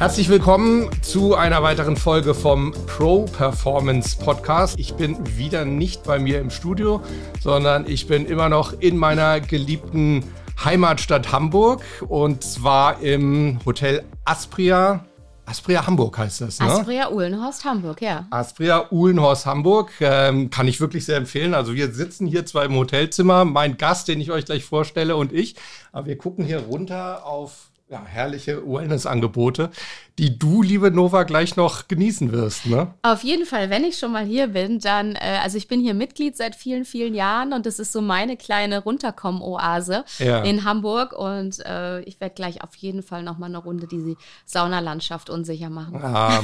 Herzlich willkommen zu einer weiteren Folge vom Pro Performance Podcast. Ich bin wieder nicht bei mir im Studio, sondern ich bin immer noch in meiner geliebten Heimatstadt Hamburg und zwar im Hotel Aspria. Aspria Hamburg heißt das, ne? Aspria Uhlenhorst Hamburg, ja. Aspria Uhlenhorst Hamburg ähm, kann ich wirklich sehr empfehlen. Also wir sitzen hier zwar im Hotelzimmer, mein Gast, den ich euch gleich vorstelle und ich, aber wir gucken hier runter auf ja, herrliche Wellness-Angebote, die du, liebe Nova, gleich noch genießen wirst. Ne? Auf jeden Fall, wenn ich schon mal hier bin, dann, äh, also ich bin hier Mitglied seit vielen, vielen Jahren und das ist so meine kleine Runterkommen-Oase ja. in Hamburg und äh, ich werde gleich auf jeden Fall noch mal eine Runde diese Saunalandschaft unsicher machen. Ah,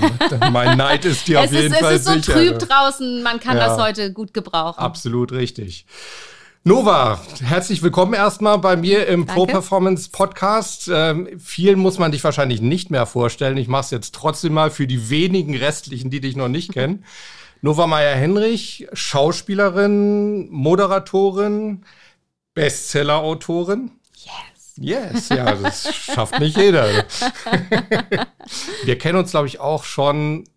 mein Neid ist dir auf jeden ist, Fall sicher. Es ist so trüb draußen, man kann ja. das heute gut gebrauchen. Absolut richtig. Nova, herzlich willkommen erstmal bei mir im Pro Performance Podcast. Ähm, vielen muss man dich wahrscheinlich nicht mehr vorstellen. Ich mache es jetzt trotzdem mal für die wenigen restlichen, die dich noch nicht kennen. Nova Meyer-Henrich, Schauspielerin, Moderatorin, Bestseller-Autorin. Yes, ja, das schafft nicht jeder. Wir kennen uns, glaube ich, auch schon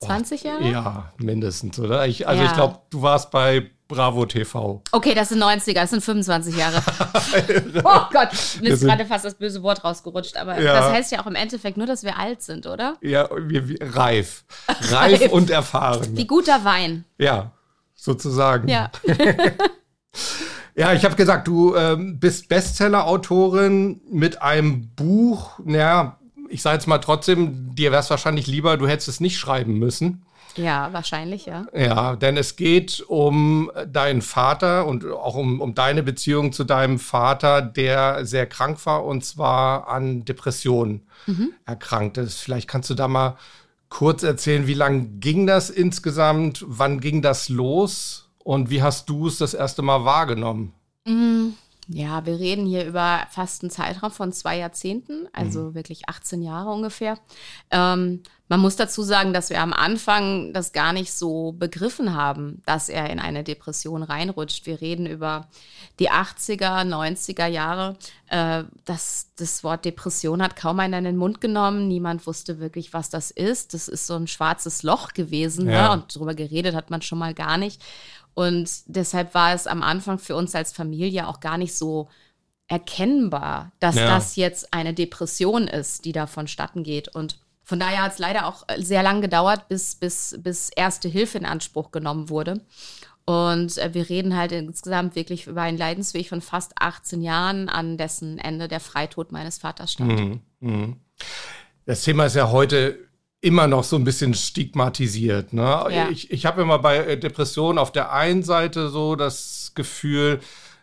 20 Jahre? Ja, mindestens, oder? Ich, also ja. ich glaube, du warst bei Bravo TV. Okay, das sind 90er, das sind 25 Jahre. oh Gott, mir ist gerade fast das böse Wort rausgerutscht, aber ja. das heißt ja auch im Endeffekt nur, dass wir alt sind, oder? Ja, wir, wir reif. reif. Reif und erfahren. Wie guter Wein. Ja, sozusagen. Ja. ja, ich habe gesagt, du ähm, bist Bestseller-Autorin mit einem Buch, naja, ich sage jetzt mal trotzdem, dir wäre es wahrscheinlich lieber, du hättest es nicht schreiben müssen. Ja, wahrscheinlich, ja. Ja, denn es geht um deinen Vater und auch um, um deine Beziehung zu deinem Vater, der sehr krank war und zwar an Depressionen mhm. erkrankt ist. Vielleicht kannst du da mal kurz erzählen, wie lange ging das insgesamt? Wann ging das los? Und wie hast du es das erste Mal wahrgenommen? Mhm. Ja, wir reden hier über fast einen Zeitraum von zwei Jahrzehnten, also mhm. wirklich 18 Jahre ungefähr. Ähm, man muss dazu sagen, dass wir am Anfang das gar nicht so begriffen haben, dass er in eine Depression reinrutscht. Wir reden über die 80er, 90er Jahre. Äh, das, das Wort Depression hat kaum einer in den Mund genommen. Niemand wusste wirklich, was das ist. Das ist so ein schwarzes Loch gewesen. Ne? Ja. Ne? Und darüber geredet hat man schon mal gar nicht. Und deshalb war es am Anfang für uns als Familie auch gar nicht so erkennbar, dass ja. das jetzt eine Depression ist, die da vonstatten geht. Und von daher hat es leider auch sehr lang gedauert, bis, bis, bis erste Hilfe in Anspruch genommen wurde. Und äh, wir reden halt insgesamt wirklich über einen Leidensweg von fast 18 Jahren, an dessen Ende der Freitod meines Vaters stand. Mhm. Mhm. Das Thema ist ja heute immer noch so ein bisschen stigmatisiert. Ne? Ja. Ich, ich habe immer bei äh, Depressionen auf der einen Seite so das Gefühl,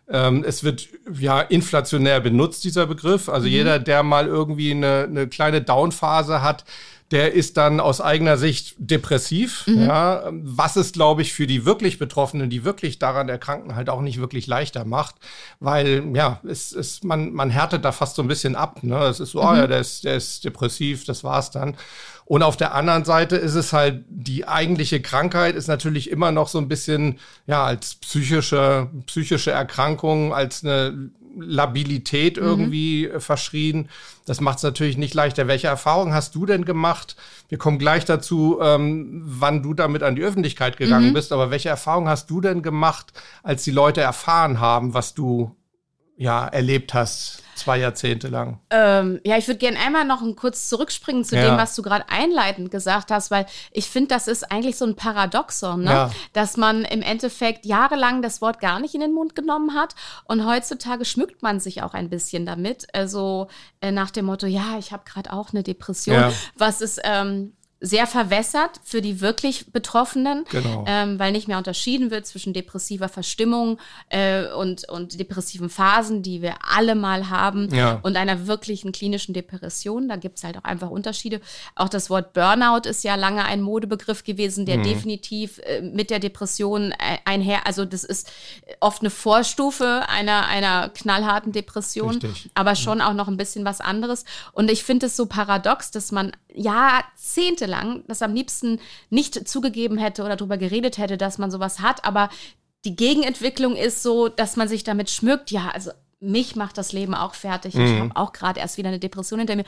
ähm, es wird ja inflationär benutzt, dieser Begriff. Also mhm. jeder, der mal irgendwie eine, eine kleine Downphase hat, der ist dann aus eigener Sicht depressiv. Mhm. Ja, was es, glaube ich, für die wirklich Betroffenen, die wirklich daran erkranken, halt auch nicht wirklich leichter macht, weil ja, es, es, man, man härtet da fast so ein bisschen ab. Ne? Es ist so, mhm. oh ja, der ist, der ist depressiv, das war's dann. Und auf der anderen Seite ist es halt, die eigentliche Krankheit ist natürlich immer noch so ein bisschen, ja, als psychische, psychische Erkrankung, als eine Labilität mhm. irgendwie mhm. verschrien. Das macht es natürlich nicht leichter. Welche Erfahrungen hast du denn gemacht? Wir kommen gleich dazu, ähm, wann du damit an die Öffentlichkeit gegangen mhm. bist. Aber welche Erfahrungen hast du denn gemacht, als die Leute erfahren haben, was du ja erlebt hast? Zwei Jahrzehnte lang. Ähm, ja, ich würde gerne einmal noch kurz zurückspringen zu ja. dem, was du gerade einleitend gesagt hast, weil ich finde, das ist eigentlich so ein Paradoxon, ne? Ja. dass man im Endeffekt jahrelang das Wort gar nicht in den Mund genommen hat und heutzutage schmückt man sich auch ein bisschen damit. Also äh, nach dem Motto, ja, ich habe gerade auch eine Depression, ja. was ist ähm, sehr verwässert für die wirklich Betroffenen, genau. ähm, weil nicht mehr unterschieden wird zwischen depressiver Verstimmung äh, und, und depressiven Phasen, die wir alle mal haben, ja. und einer wirklichen klinischen Depression. Da gibt es halt auch einfach Unterschiede. Auch das Wort Burnout ist ja lange ein Modebegriff gewesen, der mhm. definitiv äh, mit der Depression äh, einher, also das ist oft eine Vorstufe einer, einer knallharten Depression, Richtig. aber schon ja. auch noch ein bisschen was anderes. Und ich finde es so paradox, dass man jahrzehntelang das am liebsten nicht zugegeben hätte oder darüber geredet hätte, dass man sowas hat. Aber die Gegenentwicklung ist so, dass man sich damit schmückt. Ja, also mich macht das Leben auch fertig. Mhm. Ich habe auch gerade erst wieder eine Depression hinter mir.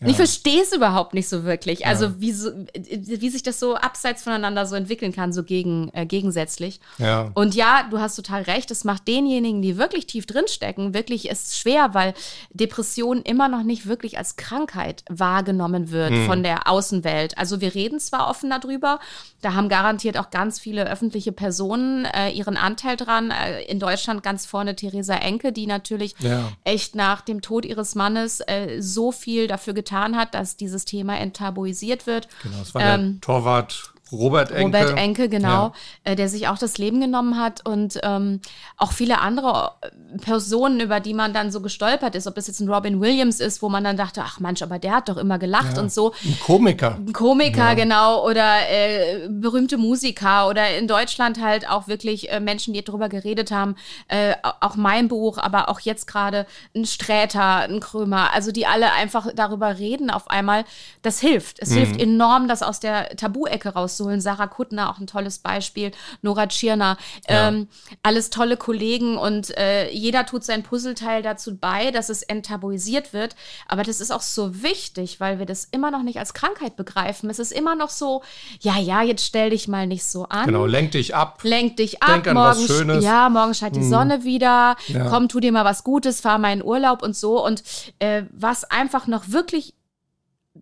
Ja. ich verstehe es überhaupt nicht so wirklich. Also ja. wie, so, wie sich das so abseits voneinander so entwickeln kann, so gegen, äh, gegensätzlich. Ja. Und ja, du hast total recht. Es macht denjenigen, die wirklich tief drinstecken, wirklich ist schwer, weil Depression immer noch nicht wirklich als Krankheit wahrgenommen wird mhm. von der Außenwelt. Also wir reden zwar offen darüber, da haben garantiert auch ganz viele öffentliche Personen äh, ihren Anteil dran. Äh, in Deutschland ganz vorne Theresa Enke, die natürlich natürlich ja. echt nach dem Tod ihres Mannes äh, so viel dafür getan hat, dass dieses Thema enttabuisiert wird. Genau, es war ähm, der Torwart Robert Enke. Robert Enke, genau, ja. äh, der sich auch das Leben genommen hat und ähm, auch viele andere äh, Personen, über die man dann so gestolpert ist, ob das jetzt ein Robin Williams ist, wo man dann dachte, ach Mensch, aber der hat doch immer gelacht ja. und so. Ein Komiker. Ein Komiker, ja. genau, oder äh, berühmte Musiker oder in Deutschland halt auch wirklich äh, Menschen, die darüber geredet haben, äh, auch mein Buch, aber auch jetzt gerade ein Sträter, ein Krömer, also die alle einfach darüber reden auf einmal, das hilft. Es mhm. hilft enorm, das aus der Tabu-Ecke rauszuholen rauszuholen. Sarah Kuttner, auch ein tolles Beispiel. Nora Tschirner, ja. ähm, alles tolle Kollegen und äh, jeder tut sein Puzzleteil dazu bei, dass es enttabuisiert wird. Aber das ist auch so wichtig, weil wir das immer noch nicht als Krankheit begreifen. Es ist immer noch so, ja, ja, jetzt stell dich mal nicht so an. Genau, lenk dich ab. Lenk dich ab. Denk an morgen, was Schönes. Ja, morgen scheint die hm. Sonne wieder. Ja. Komm, tu dir mal was Gutes, fahr mal in Urlaub und so. Und äh, was einfach noch wirklich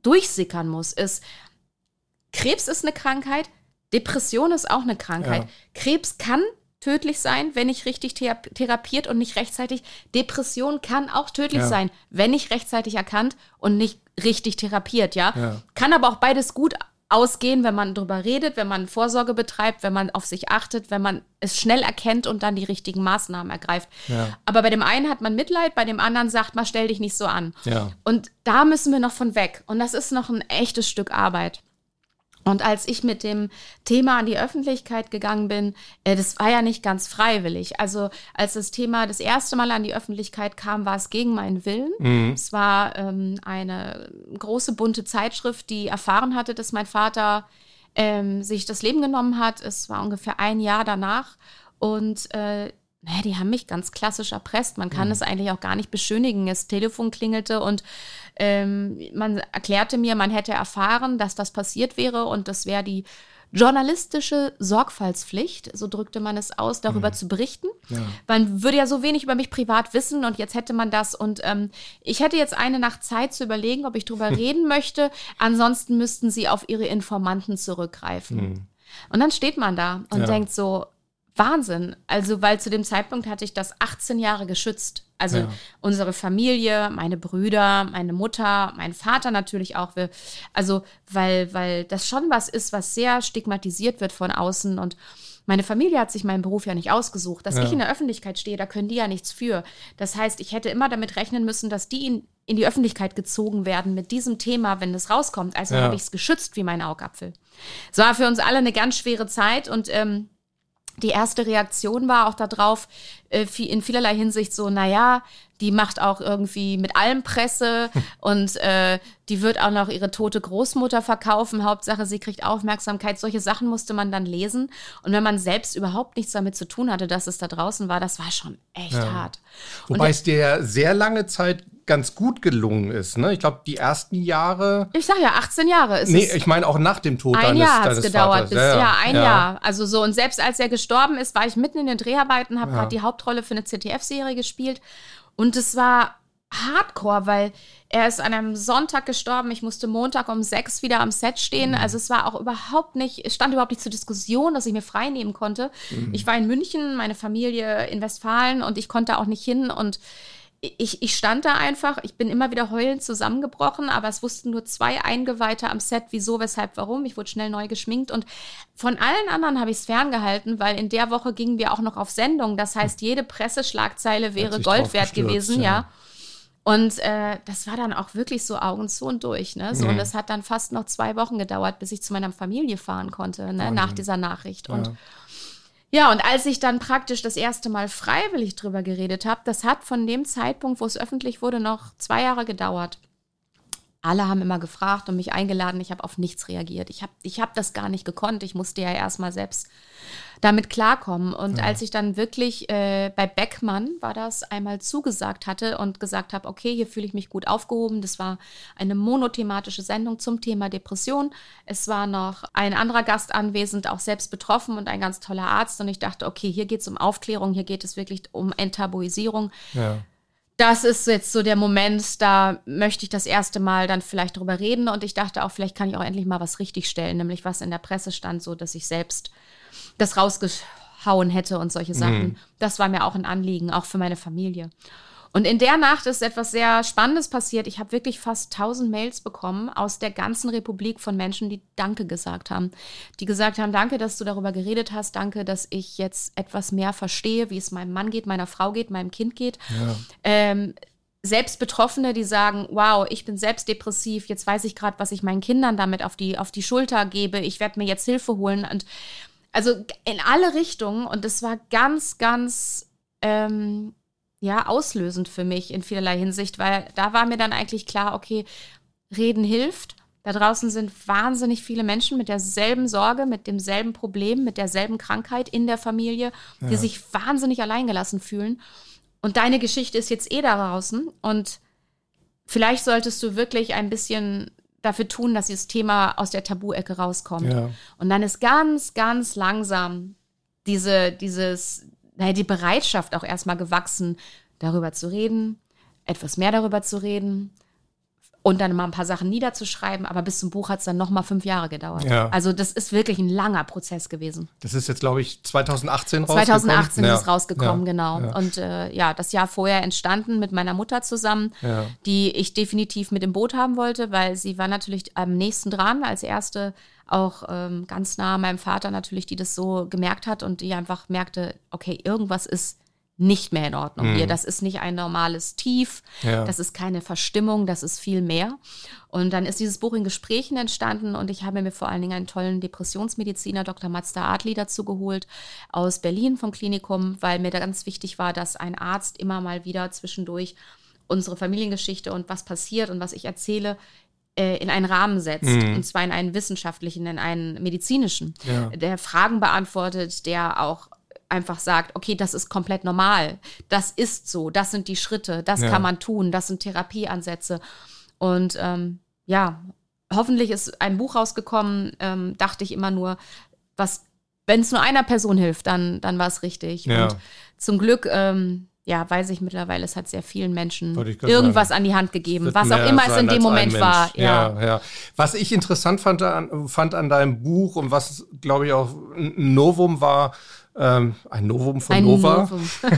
durchsickern muss, ist, Krebs ist eine Krankheit, Depression ist auch eine Krankheit. Ja. Krebs kann tödlich sein, wenn nicht richtig therapiert und nicht rechtzeitig. Depression kann auch tödlich ja. sein, wenn nicht rechtzeitig erkannt und nicht richtig therapiert, ja? ja? Kann aber auch beides gut ausgehen, wenn man darüber redet, wenn man Vorsorge betreibt, wenn man auf sich achtet, wenn man es schnell erkennt und dann die richtigen Maßnahmen ergreift. Ja. Aber bei dem einen hat man Mitleid, bei dem anderen sagt man, stell dich nicht so an. Und da müssen wir noch von weg. Und das ist noch ein echtes Stück Arbeit. Und als ich mit dem Thema an die Öffentlichkeit gegangen bin, äh, das war ja nicht ganz freiwillig. Also als das Thema das erste Mal an die Öffentlichkeit kam, war es gegen meinen Willen. Mhm. Es war ähm, eine große bunte Zeitschrift, die erfahren hatte, dass mein Vater ähm, sich das Leben genommen hat. Es war ungefähr ein Jahr danach. Und äh, naja, die haben mich ganz klassisch erpresst. Man kann es mhm. eigentlich auch gar nicht beschönigen. Das Telefon klingelte und ähm, man erklärte mir, man hätte erfahren, dass das passiert wäre und das wäre die journalistische Sorgfaltspflicht, so drückte man es aus, darüber mhm. zu berichten. Ja. Man würde ja so wenig über mich privat wissen und jetzt hätte man das. Und ähm, ich hätte jetzt eine Nacht Zeit zu überlegen, ob ich darüber reden möchte. Ansonsten müssten sie auf ihre Informanten zurückgreifen. Mhm. Und dann steht man da und ja. denkt so, Wahnsinn. Also, weil zu dem Zeitpunkt hatte ich das 18 Jahre geschützt. Also ja. unsere Familie, meine Brüder, meine Mutter, mein Vater natürlich auch. Wir, also, weil, weil das schon was ist, was sehr stigmatisiert wird von außen. Und meine Familie hat sich meinen Beruf ja nicht ausgesucht. Dass ja. ich in der Öffentlichkeit stehe, da können die ja nichts für. Das heißt, ich hätte immer damit rechnen müssen, dass die in, in die Öffentlichkeit gezogen werden mit diesem Thema, wenn es rauskommt. Also ja. habe ich es geschützt wie mein Augapfel. Es war für uns alle eine ganz schwere Zeit und ähm, die erste Reaktion war auch darauf, äh, in vielerlei Hinsicht so, naja, die macht auch irgendwie mit allem Presse und äh, die wird auch noch ihre tote Großmutter verkaufen. Hauptsache, sie kriegt Aufmerksamkeit. Solche Sachen musste man dann lesen. Und wenn man selbst überhaupt nichts damit zu tun hatte, dass es da draußen war, das war schon echt ja. hart. Wobei und, es dir sehr lange Zeit ganz gut gelungen ist. Ne? Ich glaube, die ersten Jahre. Ich sag ja, 18 Jahre ist nee, es. Nee, ich meine auch nach dem Tod ein deines, Jahr hat es gedauert. Bis, ja, ja, ein ja. Jahr. Also so, und selbst als er gestorben ist, war ich mitten in den Dreharbeiten, habe ja. gerade die Hauptrolle für eine ZDF-Serie gespielt. Und es war hardcore, weil er ist an einem Sonntag gestorben. Ich musste Montag um sechs wieder am Set stehen. Mhm. Also es war auch überhaupt nicht, es stand überhaupt nicht zur Diskussion, dass ich mir frei nehmen konnte. Mhm. Ich war in München, meine Familie in Westfalen und ich konnte auch nicht hin und ich, ich stand da einfach, ich bin immer wieder heulend zusammengebrochen, aber es wussten nur zwei Eingeweihte am Set, wieso, weshalb, warum. Ich wurde schnell neu geschminkt und von allen anderen habe ich es ferngehalten, weil in der Woche gingen wir auch noch auf Sendung. Das heißt, jede Presseschlagzeile wäre Gold wert gewesen, ja. ja. Und äh, das war dann auch wirklich so Augen zu und durch. Ne? So, mhm. Und es hat dann fast noch zwei Wochen gedauert, bis ich zu meiner Familie fahren konnte, ne? nach dieser Nachricht. Und ja. Und als ich dann praktisch das erste Mal freiwillig drüber geredet habe, das hat von dem Zeitpunkt, wo es öffentlich wurde, noch zwei Jahre gedauert. Alle haben immer gefragt und mich eingeladen. Ich habe auf nichts reagiert. Ich habe ich hab das gar nicht gekonnt. Ich musste ja erstmal selbst damit klarkommen. Und ja. als ich dann wirklich äh, bei Beckmann war das einmal zugesagt hatte und gesagt habe, okay, hier fühle ich mich gut aufgehoben. Das war eine monothematische Sendung zum Thema Depression. Es war noch ein anderer Gast anwesend, auch selbst betroffen und ein ganz toller Arzt. Und ich dachte, okay, hier geht es um Aufklärung, hier geht es wirklich um Enttabuisierung. Ja das ist jetzt so der Moment, da möchte ich das erste Mal dann vielleicht drüber reden und ich dachte auch, vielleicht kann ich auch endlich mal was richtigstellen, nämlich was in der Presse stand, so dass ich selbst das rausgehauen hätte und solche Sachen. Mhm. Das war mir auch ein Anliegen, auch für meine Familie. Und in der Nacht ist etwas sehr Spannendes passiert. Ich habe wirklich fast 1000 Mails bekommen aus der ganzen Republik von Menschen, die Danke gesagt haben. Die gesagt haben, danke, dass du darüber geredet hast. Danke, dass ich jetzt etwas mehr verstehe, wie es meinem Mann geht, meiner Frau geht, meinem Kind geht. Ja. Ähm, selbst Betroffene, die sagen, wow, ich bin selbst depressiv, jetzt weiß ich gerade, was ich meinen Kindern damit auf die, auf die Schulter gebe, ich werde mir jetzt Hilfe holen. Und also in alle Richtungen und es war ganz, ganz ähm, ja auslösend für mich in vielerlei Hinsicht, weil da war mir dann eigentlich klar, okay, reden hilft. Da draußen sind wahnsinnig viele Menschen mit derselben Sorge, mit demselben Problem, mit derselben Krankheit in der Familie, die ja. sich wahnsinnig alleingelassen fühlen. Und deine Geschichte ist jetzt eh da draußen. Und vielleicht solltest du wirklich ein bisschen dafür tun, dass dieses Thema aus der Tabu-Ecke rauskommt. Ja. Und dann ist ganz, ganz langsam diese, dieses, naja, die Bereitschaft auch erstmal gewachsen, darüber zu reden, etwas mehr darüber zu reden, und dann mal ein paar Sachen niederzuschreiben. Aber bis zum Buch hat es dann noch mal fünf Jahre gedauert. Ja. Also das ist wirklich ein langer Prozess gewesen. Das ist jetzt, glaube ich, 2018 rausgekommen. 2018 ja. ist rausgekommen, ja. genau. Und äh, ja, das Jahr vorher entstanden mit meiner Mutter zusammen, die ich definitiv mit im Boot haben wollte, weil sie war natürlich am nächsten dran als erste auch ähm, ganz nah meinem Vater natürlich, die das so gemerkt hat und die einfach merkte, okay, irgendwas ist nicht mehr in Ordnung mhm. hier. Das ist nicht ein normales Tief, ja. das ist keine Verstimmung, das ist viel mehr. Und dann ist dieses Buch in Gesprächen entstanden und ich habe mir vor allen Dingen einen tollen Depressionsmediziner, Dr. Mazda Adli, dazu geholt aus Berlin vom Klinikum, weil mir da ganz wichtig war, dass ein Arzt immer mal wieder zwischendurch unsere Familiengeschichte und was passiert und was ich erzähle, äh, in einen Rahmen setzt. Mhm. Und zwar in einen wissenschaftlichen, in einen medizinischen, ja. der Fragen beantwortet, der auch einfach sagt, okay, das ist komplett normal, das ist so, das sind die Schritte, das ja. kann man tun, das sind Therapieansätze. Und ähm, ja, hoffentlich ist ein Buch rausgekommen, ähm, dachte ich immer nur, was, wenn es nur einer Person hilft, dann, dann war es richtig. Ja. Und zum Glück, ähm, ja, weiß ich mittlerweile, es hat sehr vielen Menschen irgendwas sagen. an die Hand gegeben, was auch immer es in dem Moment war. Ja. ja. Ja, Was ich interessant fand an, fand an deinem Buch und was, glaube ich, auch ein Novum war, ähm, ein Novum von ein Nova, Novum.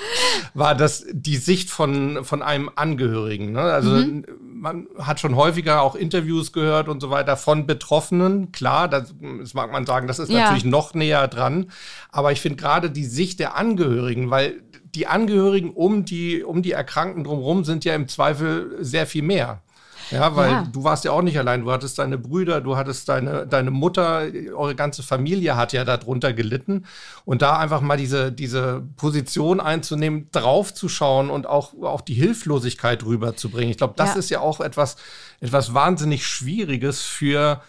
war das die Sicht von, von einem Angehörigen. Ne? Also mhm. man hat schon häufiger auch Interviews gehört und so weiter von Betroffenen. Klar, das, das mag man sagen, das ist ja. natürlich noch näher dran. Aber ich finde gerade die Sicht der Angehörigen, weil die Angehörigen um die, um die Erkrankten drumherum sind ja im Zweifel sehr viel mehr. Ja, weil ja. du warst ja auch nicht allein. Du hattest deine Brüder, du hattest deine, deine Mutter, eure ganze Familie hat ja darunter gelitten. Und da einfach mal diese, diese Position einzunehmen, draufzuschauen und auch, auch die Hilflosigkeit rüberzubringen. Ich glaube, das ja. ist ja auch etwas, etwas wahnsinnig Schwieriges für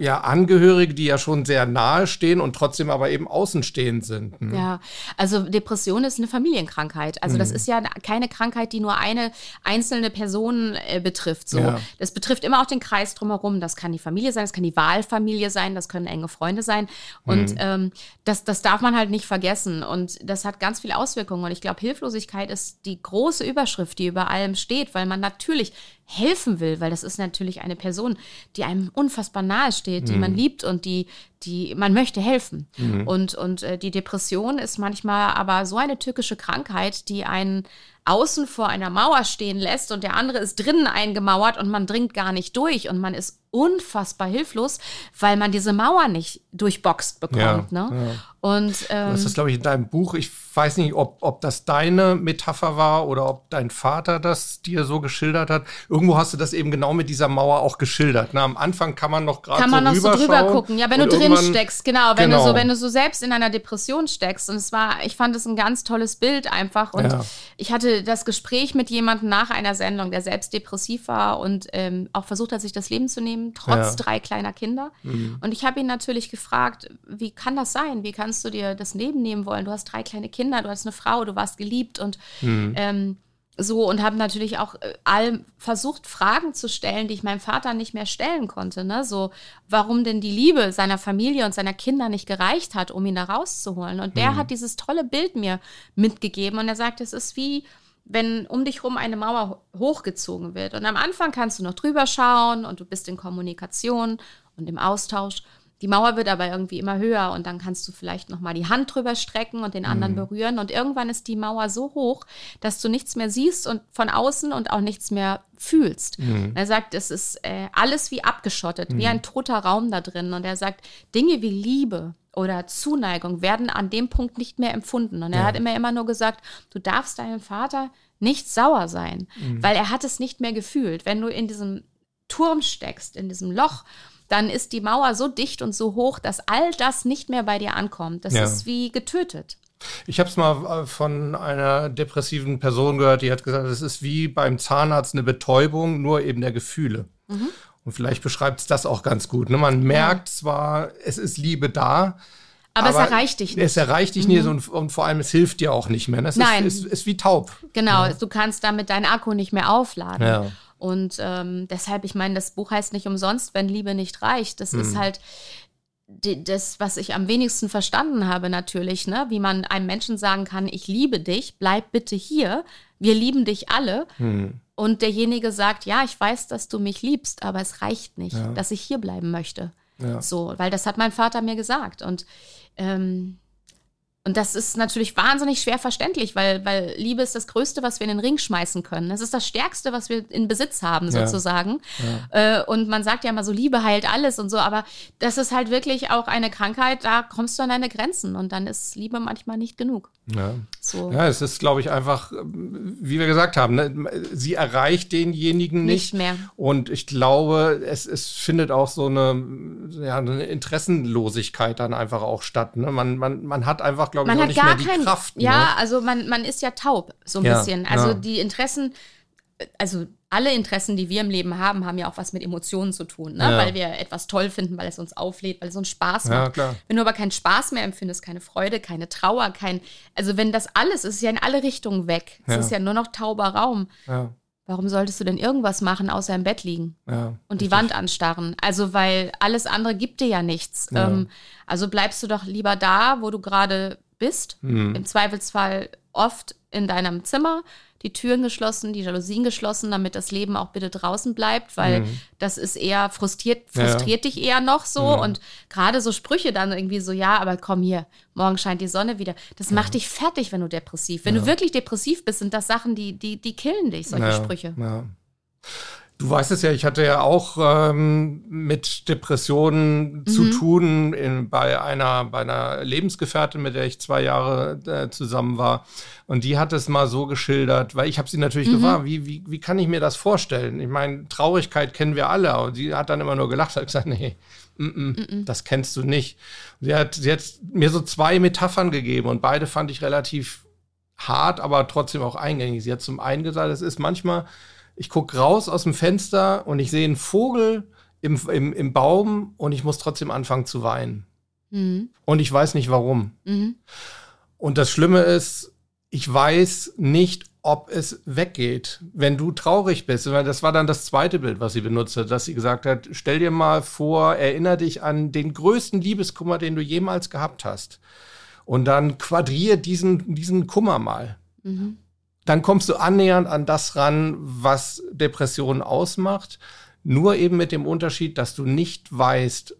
ja, Angehörige, die ja schon sehr nahe stehen und trotzdem aber eben außenstehend sind. Ne? Ja, also Depression ist eine Familienkrankheit. Also mhm. das ist ja keine Krankheit, die nur eine einzelne Person äh, betrifft. So. Ja. Das betrifft immer auch den Kreis drumherum. Das kann die Familie sein, das kann die Wahlfamilie sein, das können enge Freunde sein. Und mhm. ähm, das, das darf man halt nicht vergessen. Und das hat ganz viele Auswirkungen. Und ich glaube, Hilflosigkeit ist die große Überschrift, die über allem steht, weil man natürlich helfen will, weil das ist natürlich eine Person, die einem unfassbar nahe steht, die mhm. man liebt und die die, man möchte helfen. Mhm. Und, und äh, die Depression ist manchmal aber so eine tückische Krankheit, die einen außen vor einer Mauer stehen lässt und der andere ist drinnen eingemauert und man dringt gar nicht durch und man ist unfassbar hilflos, weil man diese Mauer nicht durchboxt bekommt. Ja, ne? Ja. Und, ähm, das ist, glaube ich, in deinem Buch. Ich weiß nicht, ob, ob das deine Metapher war oder ob dein Vater das dir so geschildert hat. Irgendwo hast du das eben genau mit dieser Mauer auch geschildert. Na, am Anfang kann man noch gerade so Kann man noch so drüber gucken. Ja, wenn du drin steckst, genau. Wenn genau. du so, wenn du so selbst in einer Depression steckst. Und es war, ich fand es ein ganz tolles Bild einfach. Und ja. ich hatte das Gespräch mit jemandem nach einer Sendung, der selbst depressiv war und ähm, auch versucht hat, sich das Leben zu nehmen, trotz ja. drei kleiner Kinder. Mhm. Und ich habe ihn natürlich gefragt, wie kann das sein? Wie kannst du dir das Leben nehmen wollen? Du hast drei kleine Kinder, du hast eine Frau, du warst geliebt und mhm. ähm, so und habe natürlich auch äh, all versucht, Fragen zu stellen, die ich meinem Vater nicht mehr stellen konnte. Ne? So, warum denn die Liebe seiner Familie und seiner Kinder nicht gereicht hat, um ihn da rauszuholen. Und der mhm. hat dieses tolle Bild mir mitgegeben und er sagt, es ist wie, wenn um dich rum eine Mauer hochgezogen wird. Und am Anfang kannst du noch drüber schauen und du bist in Kommunikation und im Austausch. Die Mauer wird aber irgendwie immer höher und dann kannst du vielleicht noch mal die Hand drüber strecken und den anderen mhm. berühren und irgendwann ist die Mauer so hoch, dass du nichts mehr siehst und von außen und auch nichts mehr fühlst. Mhm. Er sagt, es ist äh, alles wie abgeschottet, mhm. wie ein toter Raum da drin und er sagt, Dinge wie Liebe oder Zuneigung werden an dem Punkt nicht mehr empfunden und er ja. hat immer immer nur gesagt, du darfst deinem Vater nicht sauer sein, mhm. weil er hat es nicht mehr gefühlt. Wenn du in diesem Turm steckst, in diesem Loch dann ist die Mauer so dicht und so hoch, dass all das nicht mehr bei dir ankommt. Das ja. ist wie getötet. Ich habe es mal äh, von einer depressiven Person gehört, die hat gesagt, es ist wie beim Zahnarzt eine Betäubung, nur eben der Gefühle. Mhm. Und vielleicht beschreibt es das auch ganz gut. Ne? Man merkt ja. zwar, es ist Liebe da, aber, aber, es erreicht dich nicht. Es erreicht dich mhm. nicht und, und, vor allem es hilft dir auch nicht mehr. Es Nein. Ist, ist, ist wie taub. Genau, ja. du kannst damit deinen Akku nicht mehr aufladen. Ja. Und ähm, deshalb, ich meine, das Buch heißt nicht umsonst, wenn Liebe nicht reicht. Das mhm. ist halt die, das, was ich am wenigsten verstanden habe, natürlich, ne? wie man einem Menschen sagen kann, ich liebe dich, bleib bitte hier, wir lieben dich alle. Mhm. Und derjenige sagt, ja, ich weiß, dass du mich liebst, aber es reicht nicht, ja. dass ich hier bleiben möchte. Ja. So, weil das hat mein Vater mir gesagt. Und ähm, und das ist natürlich wahnsinnig schwer verständlich, weil, weil Liebe ist das Größte, was wir in den Ring schmeißen können. Das ist das Stärkste, was wir in Besitz haben, sozusagen. Ja. Ja. Äh, und man sagt ja immer so, Liebe heilt alles und so, aber das ist halt wirklich auch eine Krankheit, da kommst du an deine Grenzen und dann ist Liebe manchmal nicht genug. Ja, so. ja es ist, glaube ich, einfach, wie wir gesagt haben, ne? sie erreicht denjenigen nicht. Nicht mehr. Und ich glaube, es, es findet auch so eine, ja, eine Interessenlosigkeit dann einfach auch statt. Ne? Man, man, man hat einfach glaube ich, man auch nicht mehr die kein, Kraft. Ja, ne? also man, man ist ja taub, so ein ja, bisschen. Also ja. die Interessen, also alle Interessen, die wir im Leben haben, haben ja auch was mit Emotionen zu tun, ne? Ja. weil wir etwas toll finden, weil es uns auflädt, weil es uns Spaß macht. Ja, wenn du aber keinen Spaß mehr empfindest, keine Freude, keine Trauer, kein, also wenn das alles ist, ist ja in alle Richtungen weg. Es ja. ist ja nur noch tauber Raum. Warum solltest du denn irgendwas machen, außer im Bett liegen und richtig. die Wand anstarren? Also, weil alles andere gibt dir ja nichts. Ähm, also bleibst du doch lieber da, wo du gerade bist. Mhm. Im Zweifelsfall oft in deinem Zimmer, die Türen geschlossen, die Jalousien geschlossen, damit das Leben auch bitte draußen bleibt, weil mhm. das ist eher frustriert, frustriert ja. dich eher noch so. Mhm. Und gerade so Sprüche dann irgendwie so, ja, aber komm hier, morgen scheint die Sonne wieder. Das macht dich fertig, wenn du depressiv. Wenn ja. du wirklich depressiv bist, sind das Sachen, die, die, die killen dich, solche Sprüche. Ja. Du weißt es ja, ich hatte ja auch ähm, mit Depressionen mhm. zu tun in, bei, einer, bei einer Lebensgefährtin, mit der ich zwei Jahre äh, zusammen war. Und die hat es mal so geschildert, weil ich habe sie natürlich mhm. gefragt, wie, wie, wie kann ich mir das vorstellen? Ich meine, Traurigkeit kennen wir alle. Und sie hat dann immer nur gelacht und gesagt, nee, mm -mm, das kennst du nicht. Sie hat, sie hat mir so zwei Metaphern gegeben und beide fand ich relativ hart, aber trotzdem auch eingängig. Sie hat zum einen gesagt, es ist manchmal ich gucke raus aus dem Fenster und ich sehe einen Vogel im, im, im Baum und ich muss trotzdem anfangen zu weinen. Mhm. Und ich weiß nicht warum. Mhm. Und das Schlimme ist, ich weiß nicht, ob es weggeht, wenn du traurig bist. Das war dann das zweite Bild, was sie benutzt hat, dass sie gesagt hat, stell dir mal vor, erinnere dich an den größten Liebeskummer, den du jemals gehabt hast. Und dann quadrier diesen, diesen Kummer mal. Mhm dann kommst du annähernd an das ran, was Depressionen ausmacht. Nur eben mit dem Unterschied, dass du nicht weißt,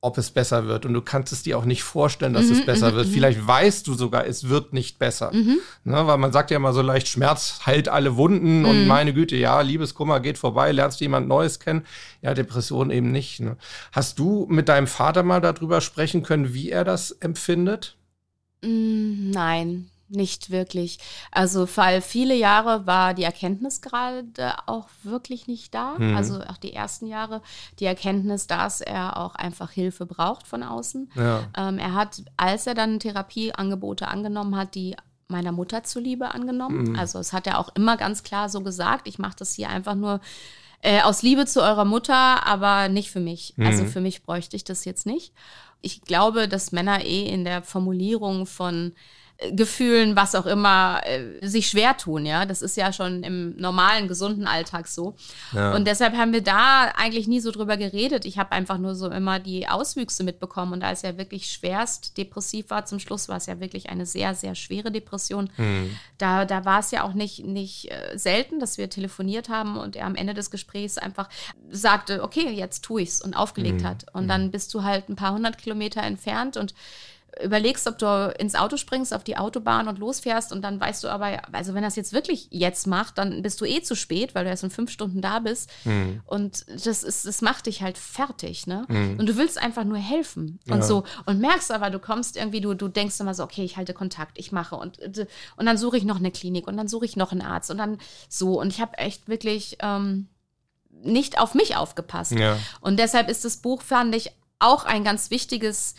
ob es besser wird. Und du kannst es dir auch nicht vorstellen, dass mhm, es besser mhm, wird. Mhm. Vielleicht weißt du sogar, es wird nicht besser. Mhm. Ne, weil man sagt ja immer so leicht, Schmerz heilt alle Wunden und mhm. meine Güte, ja, Liebeskummer geht vorbei, lernst jemand Neues kennen. Ja, Depression eben nicht. Ne? Hast du mit deinem Vater mal darüber sprechen können, wie er das empfindet? Mm, nein, nicht wirklich. Also, weil viele Jahre war die Erkenntnis gerade auch wirklich nicht da. Hm. Also auch die ersten Jahre die Erkenntnis, dass er auch einfach Hilfe braucht von außen. Ja. Ähm, er hat, als er dann Therapieangebote angenommen hat, die meiner Mutter zuliebe angenommen. Mhm. Also es hat er auch immer ganz klar so gesagt, ich mache das hier einfach nur äh, aus Liebe zu eurer Mutter, aber nicht für mich. Also mhm. Also für mich bräuchte ich das jetzt nicht. Ich glaube, dass Männer eh in der Formulierung von Gefühlen, was auch immer, äh, sich schwer tun, ja. Das ist ja schon im normalen, gesunden Alltag so. Ja. Und deshalb haben wir da eigentlich nie so drüber geredet. Ich habe einfach nur so immer die Auswüchse mitbekommen. Und es ja wirklich schwerst depressiv war, zum Schluss war es ja wirklich eine sehr, sehr schwere Depression. Mhm. Da, da war es ja auch nicht, nicht äh, selten, dass wir telefoniert haben und er am Ende des Gesprächs einfach sagte, okay, jetzt tue ich's und aufgelegt mhm. hat. Und mhm. dann bist du halt ein paar hundert Kilometer entfernt und überlegst, ob du ins Auto springst, auf die Autobahn und losfährst und dann weißt du aber, also wenn das jetzt wirklich jetzt macht, dann bist du eh zu spät, weil du erst in fünf Stunden da bist. Mhm. Und das ist, das macht dich halt fertig, ne? Mhm. Und du willst einfach nur helfen und ja. so und merkst aber, du kommst irgendwie, du, du denkst immer so, okay, ich halte Kontakt, ich mache und, und dann suche ich noch eine Klinik und dann suche ich noch einen Arzt und dann so und ich habe echt wirklich ähm, nicht auf mich aufgepasst. Ja. Und deshalb ist das Buch, fand ich, auch ein ganz wichtiges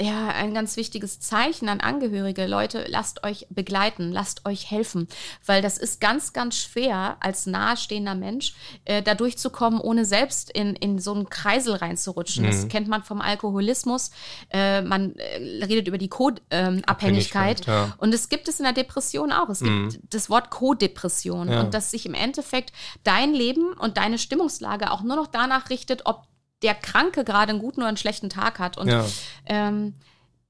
ja, ein ganz wichtiges Zeichen an Angehörige. Leute, lasst euch begleiten, lasst euch helfen, weil das ist ganz, ganz schwer als nahestehender Mensch äh, da durchzukommen, ohne selbst in, in so einen Kreisel reinzurutschen. Mhm. Das kennt man vom Alkoholismus. Äh, man äh, redet über die Co-Abhängigkeit. Ähm, ja. Und es gibt es in der Depression auch. Es mhm. gibt das Wort Co-Depression ja. und dass sich im Endeffekt dein Leben und deine Stimmungslage auch nur noch danach richtet, ob der Kranke gerade einen guten oder einen schlechten Tag hat. Und ja. ähm,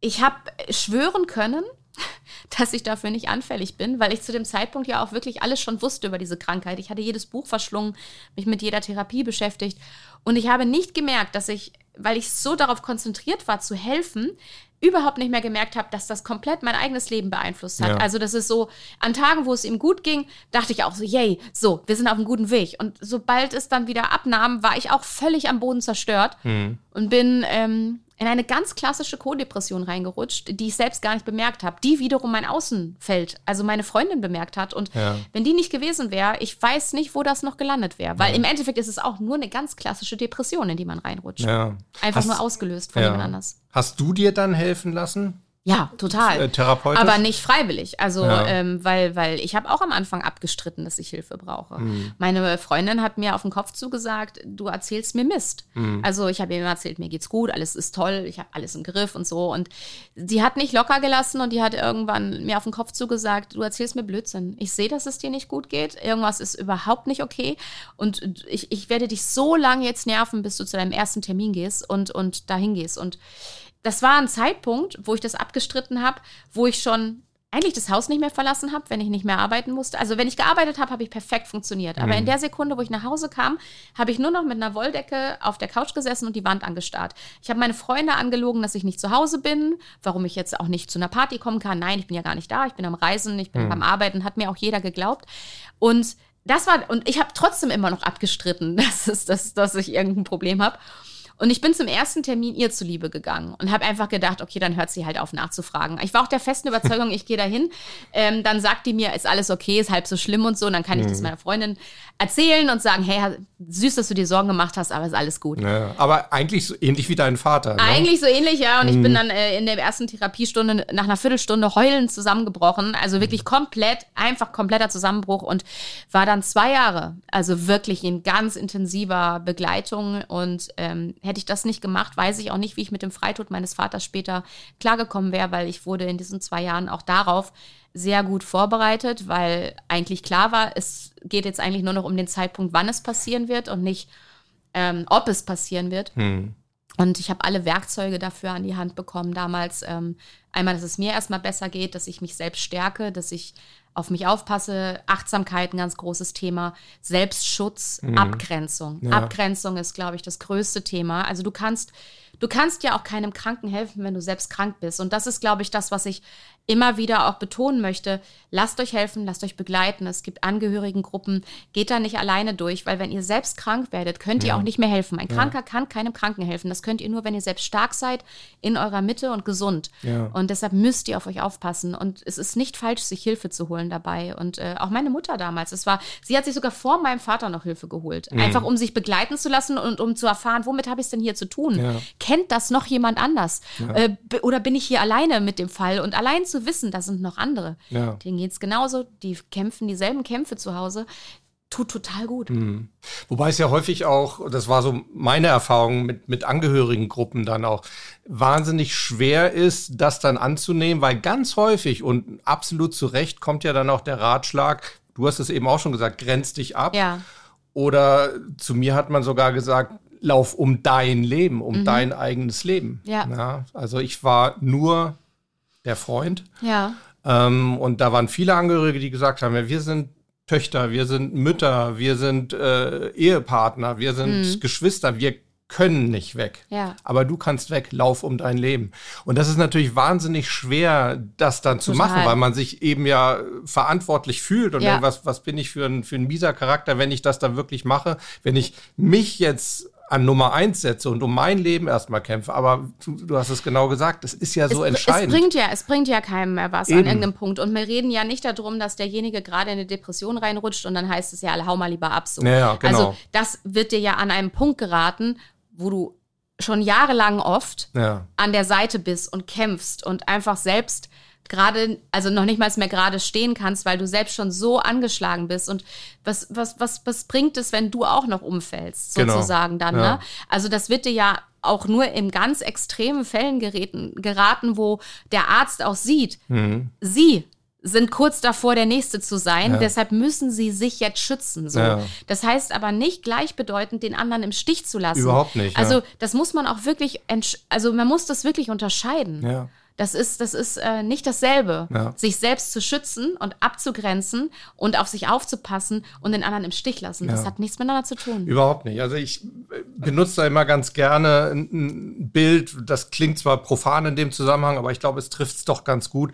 ich habe schwören können, dass ich dafür nicht anfällig bin, weil ich zu dem Zeitpunkt ja auch wirklich alles schon wusste über diese Krankheit. Ich hatte jedes Buch verschlungen, mich mit jeder Therapie beschäftigt und ich habe nicht gemerkt, dass ich, weil ich so darauf konzentriert war zu helfen, überhaupt nicht mehr gemerkt habe, dass das komplett mein eigenes Leben beeinflusst hat. Ja. Also das ist so, an Tagen, wo es ihm gut ging, dachte ich auch so, yay, so, wir sind auf einem guten Weg. Und sobald es dann wieder abnahm, war ich auch völlig am Boden zerstört mhm. und bin ähm, in eine ganz klassische Co-Depression reingerutscht, die ich selbst gar nicht bemerkt habe, die wiederum mein Außenfeld, also meine Freundin bemerkt hat. Und ja. wenn die nicht gewesen wäre, ich weiß nicht, wo das noch gelandet wäre. Weil ja. im Endeffekt ist es auch nur eine ganz klassische Depression, in die man reinrutscht. Ja. Einfach Hast, nur ausgelöst von jemand anders. Hast du dir dann helfen lassen? Ja, total. Äh, therapeutisch? Aber nicht freiwillig. Also, ja. ähm, weil, weil ich habe auch am Anfang abgestritten, dass ich Hilfe brauche. Mhm. Meine Freundin hat mir auf den Kopf zugesagt, du erzählst mir Mist. Mhm. Also ich habe ihr immer erzählt, mir geht's gut, alles ist toll, ich habe alles im Griff und so. Und sie hat nicht locker gelassen und die hat irgendwann mir auf den Kopf zugesagt, du erzählst mir Blödsinn. Ich sehe, dass es dir nicht gut geht. Irgendwas ist überhaupt nicht okay. Und ich, ich werde dich so lange jetzt nerven, bis du zu deinem ersten Termin gehst und, und dahin gehst. Und das war ein Zeitpunkt, wo ich das abgestritten habe, wo ich schon eigentlich das Haus nicht mehr verlassen habe, wenn ich nicht mehr arbeiten musste. Also wenn ich gearbeitet habe, habe ich perfekt funktioniert. Aber mhm. in der Sekunde, wo ich nach Hause kam, habe ich nur noch mit einer Wolldecke auf der Couch gesessen und die Wand angestarrt. Ich habe meine Freunde angelogen, dass ich nicht zu Hause bin, warum ich jetzt auch nicht zu einer Party kommen kann. Nein, ich bin ja gar nicht da, ich bin am Reisen, ich bin mhm. beim Arbeiten, hat mir auch jeder geglaubt. Und das war, und ich habe trotzdem immer noch abgestritten, dass, es, dass, dass ich irgendein Problem habe. Und ich bin zum ersten Termin ihr zuliebe gegangen und habe einfach gedacht, okay, dann hört sie halt auf nachzufragen. Ich war auch der festen Überzeugung, ich gehe dahin. Ähm, dann sagt die mir, ist alles okay, ist halb so schlimm und so. Und dann kann ich mhm. das meiner Freundin erzählen und sagen, hey, süß, dass du dir Sorgen gemacht hast, aber ist alles gut. Ja, aber eigentlich so ähnlich wie dein Vater. Ne? Eigentlich so ähnlich, ja. Und mhm. ich bin dann äh, in der ersten Therapiestunde nach einer Viertelstunde heulend zusammengebrochen. Also wirklich komplett, einfach kompletter Zusammenbruch und war dann zwei Jahre, also wirklich in ganz intensiver Begleitung und ähm, Hätte ich das nicht gemacht, weiß ich auch nicht, wie ich mit dem Freitod meines Vaters später klargekommen wäre, weil ich wurde in diesen zwei Jahren auch darauf sehr gut vorbereitet, weil eigentlich klar war, es geht jetzt eigentlich nur noch um den Zeitpunkt, wann es passieren wird und nicht, ähm, ob es passieren wird. Hm. Und ich habe alle Werkzeuge dafür an die Hand bekommen damals. Ähm, einmal, dass es mir erstmal besser geht, dass ich mich selbst stärke, dass ich auf mich aufpasse. Achtsamkeit, ein ganz großes Thema. Selbstschutz, mhm. Abgrenzung. Ja. Abgrenzung ist, glaube ich, das größte Thema. Also du kannst, du kannst ja auch keinem Kranken helfen, wenn du selbst krank bist. Und das ist, glaube ich, das, was ich immer wieder auch betonen möchte, lasst euch helfen, lasst euch begleiten. Es gibt Angehörigengruppen, geht da nicht alleine durch, weil wenn ihr selbst krank werdet, könnt ihr ja. auch nicht mehr helfen. Ein Kranker ja. kann keinem Kranken helfen. Das könnt ihr nur, wenn ihr selbst stark seid, in eurer Mitte und gesund. Ja. Und deshalb müsst ihr auf euch aufpassen. Und es ist nicht falsch, sich Hilfe zu holen dabei. Und äh, auch meine Mutter damals, es war, sie hat sich sogar vor meinem Vater noch Hilfe geholt. Mhm. Einfach um sich begleiten zu lassen und um zu erfahren, womit habe ich es denn hier zu tun? Kennt das noch jemand anders? Äh, oder bin ich hier alleine mit dem Fall? Und allein zu wissen, da sind noch andere. Ja. Denen geht es genauso, die kämpfen dieselben Kämpfe zu Hause. Tut total gut. Mhm. Wobei es ja häufig auch, das war so meine Erfahrung mit, mit Angehörigengruppen dann auch, wahnsinnig schwer ist, das dann anzunehmen, weil ganz häufig und absolut zu Recht kommt ja dann auch der Ratschlag, du hast es eben auch schon gesagt, grenz dich ab. Ja. Oder zu mir hat man sogar gesagt, lauf um dein Leben, um mhm. dein eigenes Leben. Ja. ja. Also ich war nur der Freund. Ja. Ähm, und da waren viele Angehörige, die gesagt haben, ja, wir sind Töchter, wir sind Mütter, wir sind äh, Ehepartner, wir sind mhm. Geschwister, wir können nicht weg. Ja. Aber du kannst weg, lauf um dein Leben. Und das ist natürlich wahnsinnig schwer, das dann zu Total. machen, weil man sich eben ja verantwortlich fühlt und ja. was, was bin ich für ein, für ein mieser Charakter, wenn ich das dann wirklich mache, wenn ich mich jetzt an Nummer eins setze und um mein Leben erstmal kämpfe. Aber du, du hast es genau gesagt, es ist ja so es, entscheidend. Es bringt ja, es bringt ja keinem mehr was Eben. an irgendeinem Punkt. Und wir reden ja nicht darum, dass derjenige gerade in eine Depression reinrutscht und dann heißt es ja, hau mal lieber ab. So. Ja, ja, genau. Also das wird dir ja an einem Punkt geraten, wo du schon jahrelang oft ja. an der Seite bist und kämpfst und einfach selbst gerade, also noch nicht mal mehr gerade stehen kannst, weil du selbst schon so angeschlagen bist. Und was, was, was, was bringt es, wenn du auch noch umfällst, genau. sozusagen genau. dann, ja. ne? Also das wird dir ja auch nur in ganz extremen Fällen geraten, geraten wo der Arzt auch sieht, mhm. sie sind kurz davor, der Nächste zu sein. Ja. Deshalb müssen sie sich jetzt schützen. So. Ja. Das heißt aber nicht gleichbedeutend, den anderen im Stich zu lassen. Überhaupt nicht. Also das muss man auch wirklich, also man muss das wirklich unterscheiden. Ja. Das ist, das ist äh, nicht dasselbe. Ja. Sich selbst zu schützen und abzugrenzen und auf sich aufzupassen und den anderen im Stich lassen. Ja. Das hat nichts miteinander zu tun. Überhaupt nicht. Also ich äh, benutze da immer ganz gerne ein Bild, das klingt zwar profan in dem Zusammenhang, aber ich glaube, es trifft es doch ganz gut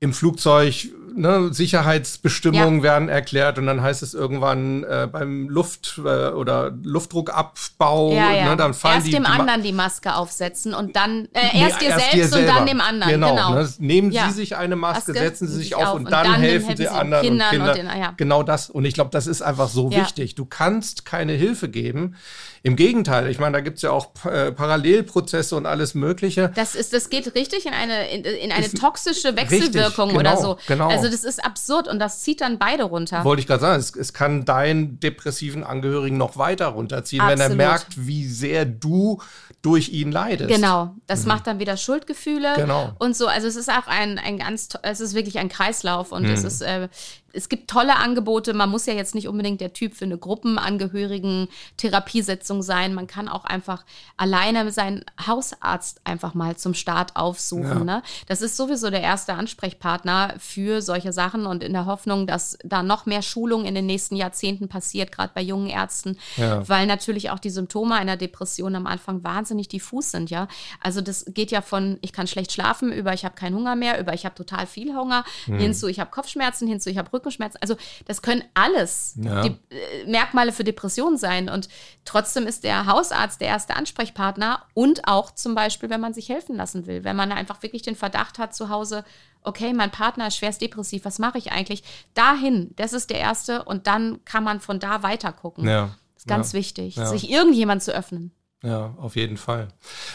im Flugzeug ne, Sicherheitsbestimmungen ja. werden erklärt und dann heißt es irgendwann äh, beim Luft- äh, oder Luftdruckabbau, ja, ja. Ne, dann fallen erst die, dem die anderen die Maske aufsetzen und dann äh, erst nee, dir erst selbst und dann dem anderen. Genau. genau. Ne, nehmen Sie sich eine Maske, Maske setzen Sie sich auf, auf und, und, dann, dann helfen, helfen Sie anderen Kindern und Kindern. Und den, Genau das. Und ich glaube, das ist einfach so wichtig. Du kannst keine Hilfe geben. Im Gegenteil, ich meine, da gibt es ja auch äh, Parallelprozesse und alles Mögliche. Das ist, das geht richtig in eine, in, in eine toxische Wechselwirkung richtig, genau, oder so. Genau. Also das ist absurd und das zieht dann beide runter. Wollte ich gerade sagen, es, es, kann deinen depressiven Angehörigen noch weiter runterziehen, Absolut. wenn er merkt, wie sehr du durch ihn leidest. Genau, das mhm. macht dann wieder Schuldgefühle genau. und so. Also es ist auch ein, ein ganz, es ist wirklich ein Kreislauf und mhm. es ist, äh, es gibt tolle Angebote. Man muss ja jetzt nicht unbedingt der Typ für eine Gruppenangehörigen Therapiesetzung sein. Man kann auch einfach alleine seinen Hausarzt einfach mal zum Start aufsuchen. Ja. Ne? Das ist sowieso der erste Ansprechpartner für solche Sachen und in der Hoffnung, dass da noch mehr Schulung in den nächsten Jahrzehnten passiert, gerade bei jungen Ärzten, ja. weil natürlich auch die Symptome einer Depression am Anfang wahnsinnig diffus sind. Ja, also das geht ja von ich kann schlecht schlafen über ich habe keinen Hunger mehr über ich habe total viel Hunger hm. hinzu ich habe Kopfschmerzen hinzu ich habe Rückenschmerzen. Also das können alles ja. die, äh, Merkmale für Depressionen sein. Und trotzdem ist der Hausarzt der erste Ansprechpartner und auch zum Beispiel, wenn man sich helfen lassen will, wenn man einfach wirklich den Verdacht hat zu Hause, okay, mein Partner ist schwerst depressiv, was mache ich eigentlich? Dahin, das ist der erste und dann kann man von da weiter gucken. Ja. Das ist ganz ja. wichtig, sich irgendjemand zu öffnen. Ja, auf jeden Fall.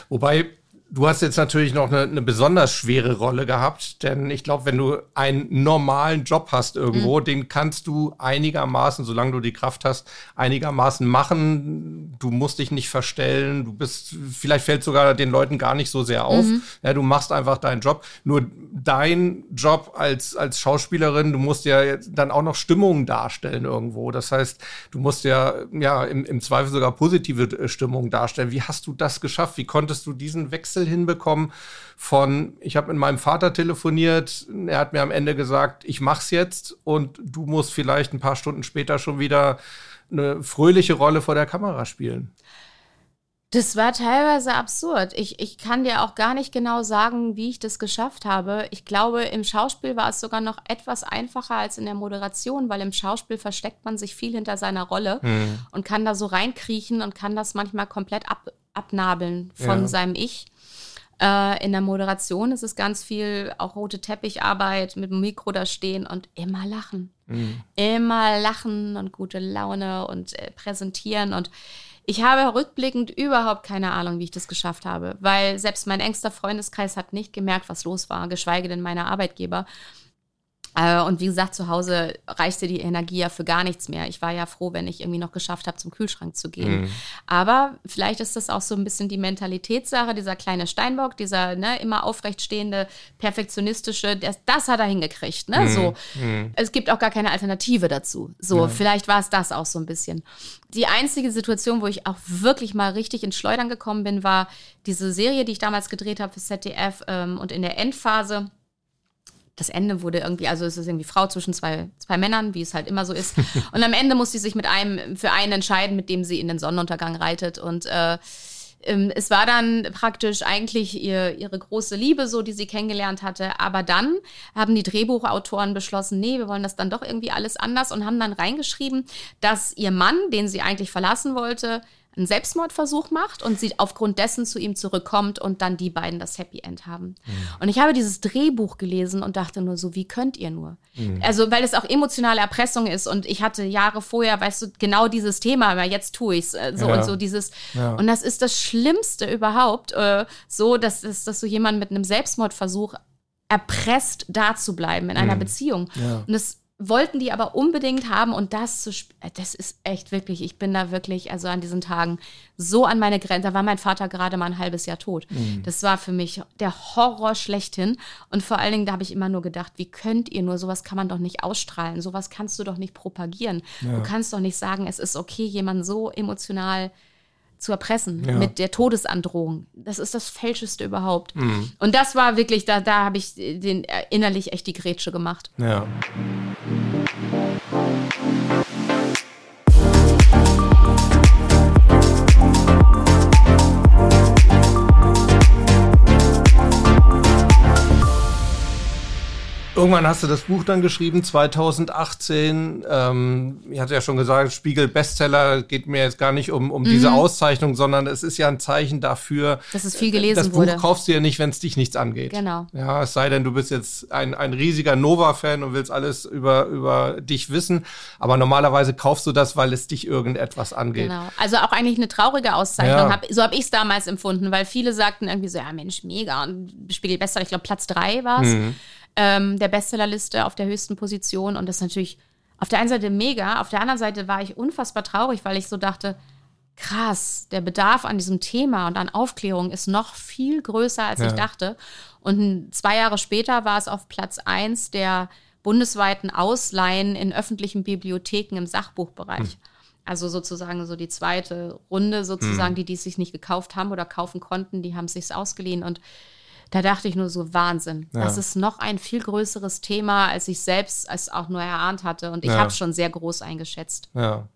Wobei Du hast jetzt natürlich noch eine, eine besonders schwere Rolle gehabt, denn ich glaube, wenn du einen normalen Job hast irgendwo, mhm. den kannst du einigermaßen, solange du die Kraft hast, einigermaßen machen. Du musst dich nicht verstellen. Du bist, vielleicht fällt sogar den Leuten gar nicht so sehr auf. Mhm. Ja, du machst einfach deinen Job. Nur dein Job als, als Schauspielerin, du musst ja dann auch noch Stimmungen darstellen irgendwo. Das heißt, du musst ja, ja im, im Zweifel sogar positive Stimmungen darstellen. Wie hast du das geschafft? Wie konntest du diesen Wechsel Wechsel hinbekommen von, ich habe mit meinem Vater telefoniert, er hat mir am Ende gesagt, ich mach's jetzt und du musst vielleicht ein paar Stunden später schon wieder eine fröhliche Rolle vor der Kamera spielen. Das war teilweise absurd. Ich, ich kann dir auch gar nicht genau sagen, wie ich das geschafft habe. Ich glaube, im Schauspiel war es sogar noch etwas einfacher als in der Moderation, weil im Schauspiel versteckt man sich viel hinter seiner Rolle mhm. und kann da so reinkriechen und kann das manchmal komplett ab, abnabeln von ja. seinem Ich. Äh, in der Moderation ist es ganz viel auch rote Teppicharbeit mit dem Mikro da stehen und immer lachen. Mhm. Immer lachen und gute Laune und äh, präsentieren und ich habe rückblickend überhaupt keine Ahnung, wie ich das geschafft habe, weil selbst mein engster Freundeskreis hat nicht gemerkt, was los war, geschweige denn meine Arbeitgeber. Äh, und wie gesagt, zu Hause reichte die Energie ja für gar nichts mehr. Ich war ja froh, wenn ich irgendwie noch geschafft habe, zum Kühlschrank zu gehen. Mhm. Aber vielleicht ist das auch so ein bisschen die Mentalitätssache, dieser kleine Steinbock, dieser ne, immer aufrecht stehende, perfektionistische, das, das hat er hingekriegt. Ne? Mhm. So. Mhm. Es gibt auch gar keine Alternative dazu. So, vielleicht war es das auch so ein bisschen. Die einzige Situation, wo ich auch wirklich mal richtig ins Schleudern gekommen bin, war diese Serie, die ich damals gedreht habe für ZDF ähm, und in der Endphase das Ende wurde irgendwie, also es ist irgendwie Frau zwischen zwei, zwei Männern, wie es halt immer so ist. Und am Ende muss sie sich mit einem für einen entscheiden, mit dem sie in den Sonnenuntergang reitet. Und äh, ähm, es war dann praktisch eigentlich ihr, ihre große Liebe, so die sie kennengelernt hatte. Aber dann haben die Drehbuchautoren beschlossen, nee, wir wollen das dann doch irgendwie alles anders und haben dann reingeschrieben, dass ihr Mann, den sie eigentlich verlassen wollte, einen Selbstmordversuch macht und sie aufgrund dessen zu ihm zurückkommt und dann die beiden das Happy End haben. Mhm. Und ich habe dieses Drehbuch gelesen und dachte nur so, wie könnt ihr nur? Mhm. Also, weil es auch emotionale Erpressung ist und ich hatte Jahre vorher, weißt du, genau dieses Thema, aber jetzt tue ich es äh, so ja. und so dieses. Ja. Und das ist das Schlimmste überhaupt, äh, so, dass, dass, dass so jemand mit einem Selbstmordversuch erpresst, da zu bleiben in einer mhm. Beziehung. Ja. Und das wollten die aber unbedingt haben und das zu äh, das ist echt wirklich, ich bin da wirklich, also an diesen Tagen so an meine Grenze. Da war mein Vater gerade mal ein halbes Jahr tot. Mhm. Das war für mich der Horror schlechthin. Und vor allen Dingen, da habe ich immer nur gedacht, wie könnt ihr nur, sowas kann man doch nicht ausstrahlen, sowas kannst du doch nicht propagieren. Ja. Du kannst doch nicht sagen, es ist okay, jemanden so emotional zu erpressen ja. mit der Todesandrohung. Das ist das Fälscheste überhaupt. Mhm. Und das war wirklich, da, da habe ich den, äh, innerlich echt die Grätsche gemacht. Ja. Irgendwann hast du das Buch dann geschrieben, 2018. Ähm, ich hatte ja schon gesagt, Spiegel Bestseller geht mir jetzt gar nicht um, um mhm. diese Auszeichnung, sondern es ist ja ein Zeichen dafür, dass es viel gelesen das wurde. Das Buch kaufst du ja nicht, wenn es dich nichts angeht. Genau. Ja, es sei denn, du bist jetzt ein, ein riesiger Nova-Fan und willst alles über, über dich wissen. Aber normalerweise kaufst du das, weil es dich irgendetwas angeht. Genau. Also auch eigentlich eine traurige Auszeichnung. Ja. Hab, so habe ich es damals empfunden, weil viele sagten irgendwie so, ja Mensch, mega. Und Spiegel Bestseller, ich glaube Platz drei war es. Mhm ähm, der Bestsellerliste auf der höchsten Position. Und das ist natürlich auf der einen Seite mega, auf der anderen Seite war ich unfassbar traurig, weil ich so dachte, krass, der Bedarf an diesem Thema und an Aufklärung ist noch viel größer, als ja. ich dachte. Und zwei Jahre später war es auf Platz eins der bundesweiten Ausleihen in öffentlichen Bibliotheken im Sachbuchbereich. Hm. Also sozusagen so die zweite Runde, sozusagen, hm. die, die es sich nicht gekauft haben oder kaufen konnten, die haben es sich ausgeliehen. Und da dachte ich nur so, Wahnsinn. Ja. Das ist noch ein viel größeres Thema, als ich selbst es auch nur erahnt hatte. Und ich ja. habe es schon sehr groß eingeschätzt. Ja.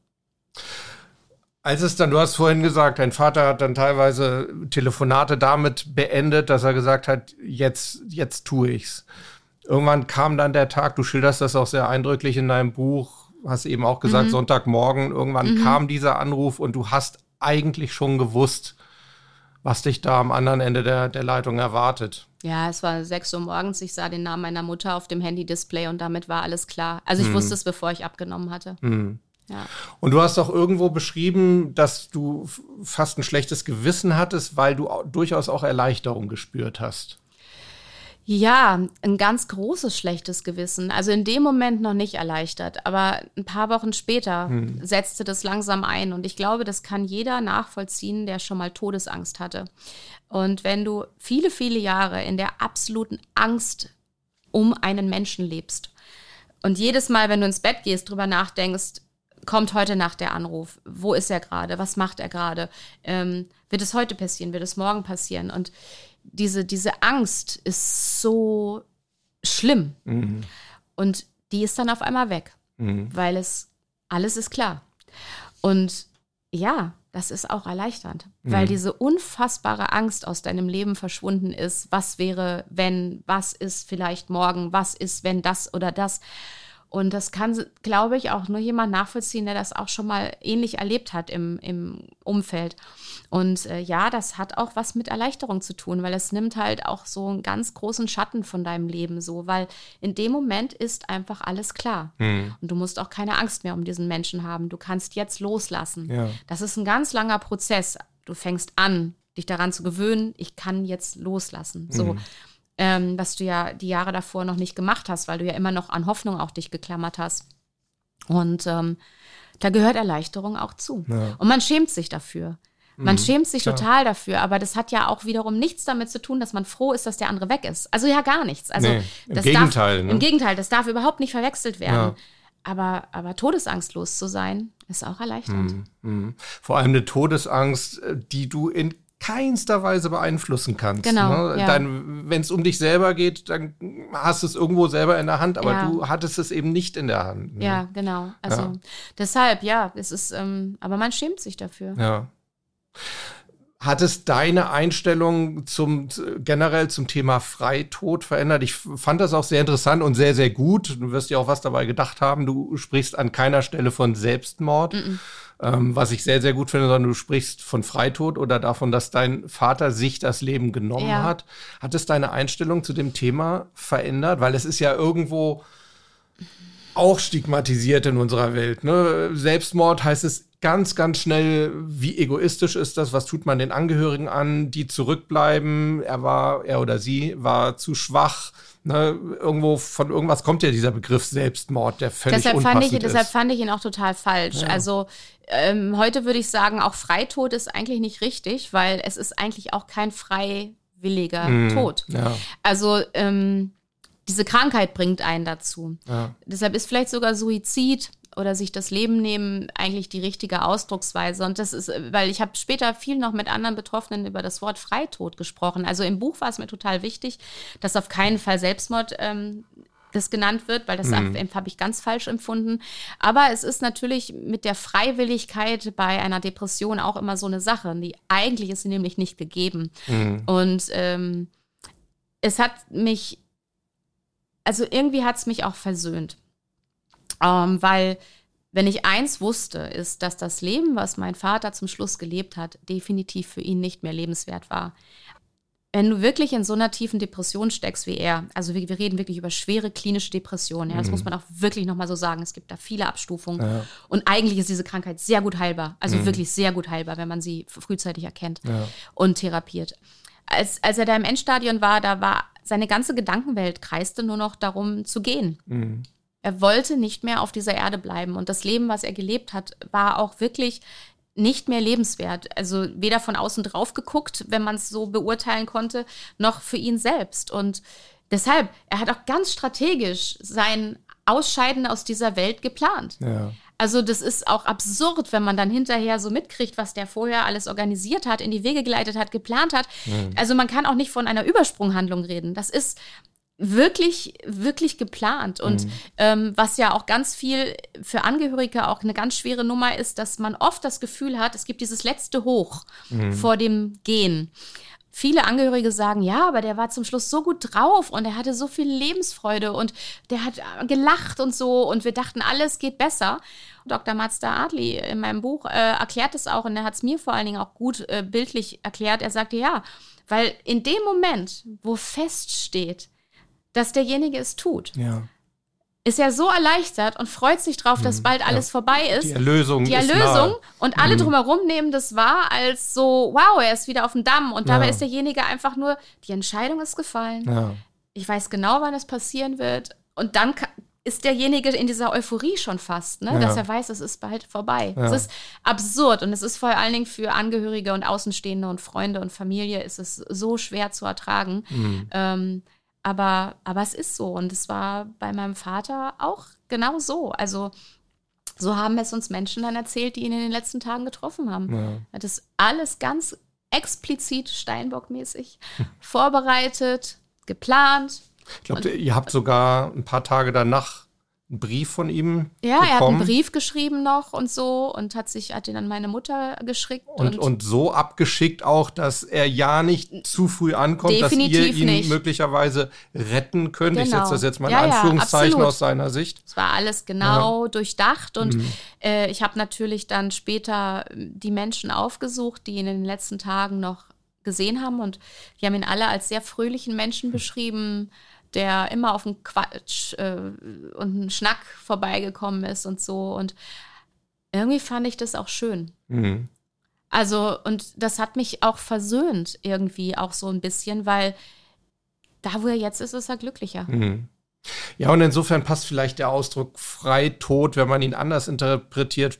Als es dann, du hast vorhin gesagt, dein Vater hat dann teilweise Telefonate damit beendet, dass er gesagt hat, jetzt, jetzt tue ich's. Irgendwann kam dann der Tag, du schilderst das auch sehr eindrücklich in deinem Buch, hast eben auch gesagt, mhm. Sonntagmorgen, irgendwann mhm. kam dieser Anruf und du hast eigentlich schon gewusst, was dich da am anderen Ende der, der Leitung erwartet. Ja, es war 6 Uhr morgens. Ich sah den Namen meiner Mutter auf dem Handy-Display und damit war alles klar. Also ich hm. wusste es, bevor ich abgenommen hatte. Hm. Ja. Und du hast auch irgendwo beschrieben, dass du fast ein schlechtes Gewissen hattest, weil du durchaus auch Erleichterung gespürt hast. Ja, ein ganz großes schlechtes Gewissen. Also in dem Moment noch nicht erleichtert, aber ein paar Wochen später hm. setzte das langsam ein. Und ich glaube, das kann jeder nachvollziehen, der schon mal Todesangst hatte. Und wenn du viele, viele Jahre in der absoluten Angst um einen Menschen lebst und jedes Mal, wenn du ins Bett gehst, drüber nachdenkst, kommt heute Nacht der Anruf? Wo ist er gerade? Was macht er gerade? Ähm, wird es heute passieren? Wird es morgen passieren? Und diese, diese Angst ist so schlimm. Mhm. Und die ist dann auf einmal weg, mhm. weil es alles ist klar. Und ja, das ist auch erleichternd, mhm. weil diese unfassbare Angst aus deinem Leben verschwunden ist. Was wäre, wenn, was ist vielleicht morgen, was ist, wenn das oder das. Und das kann, glaube ich, auch nur jemand nachvollziehen, der das auch schon mal ähnlich erlebt hat im, im Umfeld. Und äh, ja, das hat auch was mit Erleichterung zu tun, weil es nimmt halt auch so einen ganz großen Schatten von deinem Leben so, weil in dem Moment ist einfach alles klar. Mhm. Und du musst auch keine Angst mehr um diesen Menschen haben. Du kannst jetzt loslassen. Ja. Das ist ein ganz langer Prozess. Du fängst an, dich daran zu gewöhnen, ich kann jetzt loslassen. So. Mhm ähm, was du ja die Jahre davor noch nicht gemacht hast, weil du ja immer noch an Hoffnung auch dich geklammert hast. Und ähm, da gehört Erleichterung auch zu. Ja. Und man schämt sich dafür. Man mhm, schämt sich klar. total dafür, aber das hat ja auch wiederum nichts damit zu tun, dass man froh ist, dass der andere weg ist. Also ja gar nichts. Also nee, im Gegenteil. Darf, ne? Im Gegenteil, das darf überhaupt nicht verwechselt werden. Ja. Aber, aber todesangstlos zu sein, ist auch erleichternd. Mhm, mh. Vor allem eine Todesangst, äh, die du in keinster Weise beeinflussen kannst. Genau. Ne? Ja. Wenn es um dich selber geht, dann hast du es irgendwo selber in der Hand, aber ja. du hattest es eben nicht in der Hand. Ne? Ja, genau. Also ja. deshalb, ja, es ist, ähm, aber man schämt sich dafür. Ja. Hat es deine Einstellung zum generell zum Thema Freitod verändert? Ich fand das auch sehr interessant und sehr, sehr gut. Du wirst ja auch was dabei gedacht haben. Du sprichst an keiner Stelle von Selbstmord. Mm -mm ähm, was ich sehr, sehr gut finde, sondern du sprichst von Freitod oder davon, dass dein Vater sich das Leben genommen ja. hat. Hat es deine Einstellung zu dem Thema verändert? Weil es ist ja irgendwo auch stigmatisiert in unserer Welt. Ne? Selbstmord heißt es ganz, ganz schnell, wie egoistisch ist das? Was tut man den Angehörigen an, die zurückbleiben? Er war, er oder sie war zu schwach Ne, irgendwo von irgendwas kommt ja dieser Begriff Selbstmord, der völlig deshalb unpassend fand ich, ist. Deshalb fand ich ihn auch total falsch. Ja. Also ähm, heute würde ich sagen, auch Freitod ist eigentlich nicht richtig, weil es ist eigentlich auch kein freiwilliger mm, Tod. Ja. Also ähm, diese Krankheit bringt einen dazu. Ja. Deshalb ist vielleicht sogar Suizid oder sich das Leben nehmen eigentlich die richtige Ausdrucksweise. Und das ist, weil ich habe später viel noch mit anderen Betroffenen über das Wort Freitod gesprochen. Also im Buch war es mir total wichtig, dass auf keinen Fall Selbstmord ähm, das genannt wird, weil das mhm. habe ich ganz falsch empfunden. Aber es ist natürlich mit der Freiwilligkeit bei einer Depression auch immer so eine Sache. Die eigentlich ist sie nämlich nicht gegeben. Mhm. Und ähm, es hat mich, also irgendwie hat es mich auch versöhnt. Ähm, weil wenn ich eins wusste, ist, dass das Leben, was mein Vater zum Schluss gelebt hat, definitiv für ihn nicht mehr lebenswert war. Wenn du wirklich in so einer tiefen Depression steckst wie er, also wir, wir reden wirklich über schwere klinische Depressionen, ja, das mhm. muss man auch wirklich nochmal so sagen. Es gibt da viele Abstufungen. Ja. Und eigentlich ist diese Krankheit sehr gut heilbar, also mhm. wirklich sehr gut heilbar, wenn man sie frühzeitig erkennt ja. und therapiert. Als, als er da im Endstadion war, da war seine ganze Gedankenwelt kreiste nur noch darum zu gehen. Mhm. Er wollte nicht mehr auf dieser Erde bleiben. Und das Leben, was er gelebt hat, war auch wirklich nicht mehr lebenswert. Also weder von außen drauf geguckt, wenn man es so beurteilen konnte, noch für ihn selbst. Und deshalb, er hat auch ganz strategisch sein Ausscheiden aus dieser Welt geplant. Ja. Also das ist auch absurd, wenn man dann hinterher so mitkriegt, was der vorher alles organisiert hat, in die Wege geleitet hat, geplant hat. Mhm. Also man kann auch nicht von einer Übersprunghandlung reden. Das ist wirklich, wirklich geplant. Und mhm. ähm, was ja auch ganz viel für Angehörige auch eine ganz schwere Nummer ist, dass man oft das Gefühl hat, es gibt dieses letzte Hoch mhm. vor dem Gehen. Viele Angehörige sagen, ja, aber der war zum Schluss so gut drauf und er hatte so viel Lebensfreude und der hat gelacht und so und wir dachten, alles geht besser. Dr. Mazda Adli in meinem Buch äh, erklärt es auch und er hat es mir vor allen Dingen auch gut äh, bildlich erklärt. Er sagte, ja, weil in dem Moment, wo feststeht, dass derjenige es tut. Ja. Ist ja so erleichtert und freut sich drauf, dass mhm. bald alles ja. vorbei ist. Die Erlösung. Die Erlösung. Und alle mhm. drumherum nehmen das wahr als so, wow, er ist wieder auf dem Damm. Und dabei ja. ist derjenige einfach nur, die Entscheidung ist gefallen. Ja. Ich weiß genau, wann es passieren wird. Und dann ist derjenige in dieser Euphorie schon fast, ne? Ja. dass er weiß, es ist bald vorbei. Es ist absurd und es ist vor allen Dingen für Angehörige und Außenstehende und Freunde und Familie ist es so schwer zu ertragen. Mhm. Ähm, aber, aber es ist so. Und es war bei meinem Vater auch genau so. Also So haben es uns Menschen dann erzählt, die ihn in den letzten Tagen getroffen haben. Ja. Er hat das alles ganz explizit Steinbock-mäßig vorbereitet, geplant. Ich glaube, ihr habt sogar ein paar Tage danach einen Brief von ihm Ja, bekommen. er hat einen Brief geschrieben noch und so und hat sich, hat ihn an meine Mutter geschickt. Und, und, und so abgeschickt auch, dass er ja nicht zu früh ankommt, dass ihr ihn nicht. möglicherweise retten könnt. Genau. Ich setze das jetzt mal in ja, Anführungszeichen ja, aus seiner Sicht. Es war alles genau ja. durchdacht und mhm. äh, ich habe natürlich dann später die Menschen aufgesucht, die ihn in den letzten Tagen noch gesehen haben und die haben ihn alle als sehr fröhlichen Menschen beschrieben der immer auf einen Quatsch äh, und einen Schnack vorbeigekommen ist und so. Und irgendwie fand ich das auch schön. Mhm. Also, und das hat mich auch versöhnt, irgendwie auch so ein bisschen, weil da, wo er jetzt ist, ist er glücklicher. Mhm. Ja, und insofern passt vielleicht der Ausdruck frei tot, wenn man ihn anders interpretiert,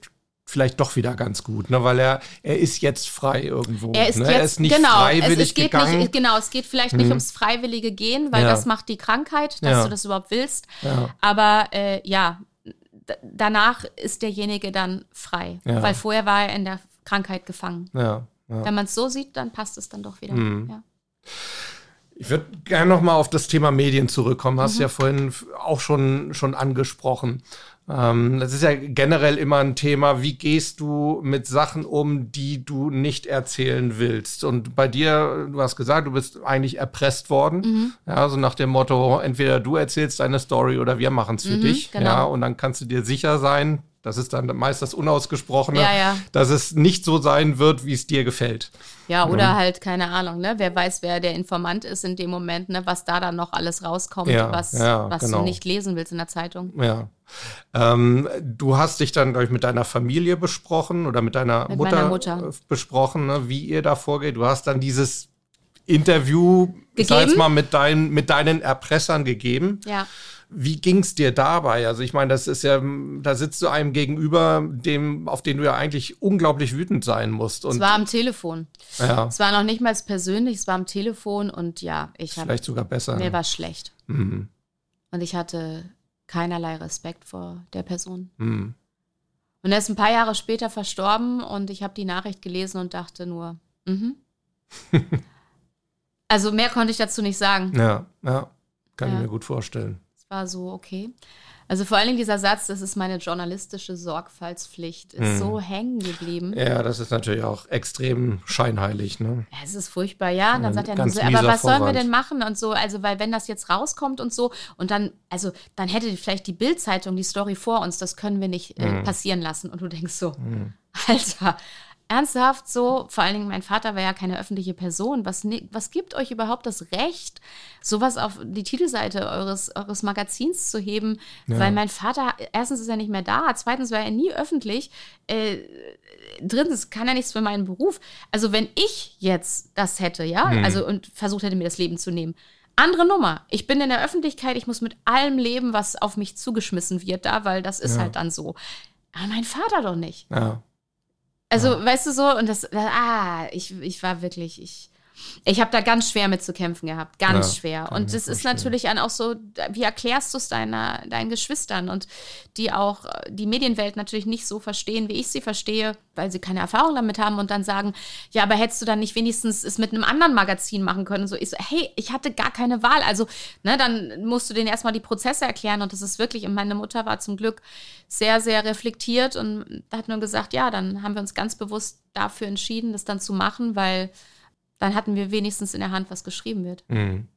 vielleicht doch wieder ganz gut, ne? weil er, er ist jetzt frei irgendwo. Er ist, ne? jetzt, er ist nicht genau, freiwillig es, es geht gegangen. Nicht, genau, es geht vielleicht nicht mhm. ums freiwillige Gehen, weil ja. das macht die Krankheit, dass ja. du das überhaupt willst. Ja. Aber äh, ja, danach ist derjenige dann frei, weil vorher war er in der Krankheit gefangen. Wenn man es so sieht, dann passt es dann doch wieder. Mhm. Ich würde gerne noch mal auf das Thema Medien zurückkommen. Hast mhm. ja vorhin auch schon, schon angesprochen. Ähm, das ist ja generell immer ein Thema, wie gehst du mit Sachen um, die du nicht erzählen willst? Und bei dir, du hast gesagt, du bist eigentlich erpresst worden. Mhm. Ja, so nach dem Motto, entweder du erzählst deine Story oder wir machen es für mhm, dich. Genau. Ja, und dann kannst du dir sicher sein, das ist dann meist das Unausgesprochene, ja, ja. dass es nicht so sein wird, wie es dir gefällt. Ja, oder ja. halt, keine Ahnung, ne? Wer weiß, wer der Informant ist in dem Moment, ne? was da dann noch alles rauskommt, was, was genau. du nicht lesen willst in der Zeitung. Ja. Ähm, du hast dich dann, glaube ich, mit deiner Familie besprochen oder mit deiner mit Mutter, Mutter, besprochen, ne? wie ihr da vorgeht. Du hast dann dieses Interview, gegeben? sag jetzt mal, mit, dein, mit deinen Erpressern gegeben. Ja. Wie ging es dir dabei? Also ich meine, das ist ja, da sitzt du einem gegenüber, dem, auf den du ja eigentlich unglaublich wütend sein musst. Und es war am Telefon. Ja. Es war noch nicht mal persönlich, es war am Telefon und ja, ich habe. Vielleicht sogar besser. Mir war schlecht. Mhm. Und ich hatte keinerlei Respekt vor der Person. Mhm. Und er ist ein paar Jahre später verstorben und ich habe die Nachricht gelesen und dachte nur, mhm. also mehr konnte ich dazu nicht sagen. Ja, ja, kann ja. ich mir gut vorstellen war so, okay. Also vor allen Dingen dieser Satz, das ist meine journalistische Sorgfaltspflicht, ist hm. so hängen geblieben. Ja, das ist natürlich auch extrem scheinheilig, ne? Ja, es ist furchtbar, ja. Und dann sagt er nur so, aber was sollen wir denn machen und so, also weil wenn das jetzt rauskommt und so und dann, also dann hätte vielleicht die Bildzeitung die Story vor uns, das können wir nicht äh, hm. passieren lassen und du denkst so, hm. Alter, ernsthaft so, vor allen Dingen mein Vater war ja keine öffentliche Person. Was, was gibt euch überhaupt das Recht, sowas auf die Titelseite eures, eures Magazins zu heben? Ja. Weil mein Vater, erstens ist er nicht mehr da, zweitens war er nie öffentlich, äh, drittens kann er nichts für meinen Beruf. Also wenn ich jetzt das hätte, ja, hm. also und versucht hätte, mir das Leben zu nehmen, andere Nummer. Ich bin in der Öffentlichkeit, ich muss mit allem leben, was auf mich zugeschmissen wird da, weil das ist ja. halt dann so. Aber mein Vater doch nicht. Ja. Also, ja. weißt du so, und das, ah, ich, ich war wirklich, ich, ich habe da ganz schwer mit zu kämpfen gehabt, ganz ja, schwer. Und das ist natürlich dann auch so, wie erklärst du es deiner, deinen Geschwistern und die auch die Medienwelt natürlich nicht so verstehen, wie ich sie verstehe, weil sie keine Erfahrung damit haben und dann sagen, ja, aber hättest du dann nicht wenigstens es mit einem anderen Magazin machen können? So, ich so, hey, ich hatte gar keine Wahl. Also, ne, dann musst du denen erstmal die Prozesse erklären und das ist wirklich, und meine Mutter war zum Glück sehr, sehr reflektiert und hat nur gesagt, ja, dann haben wir uns ganz bewusst dafür entschieden, das dann zu machen, weil dann hatten wir wenigstens in der Hand, was geschrieben wird. Mhm.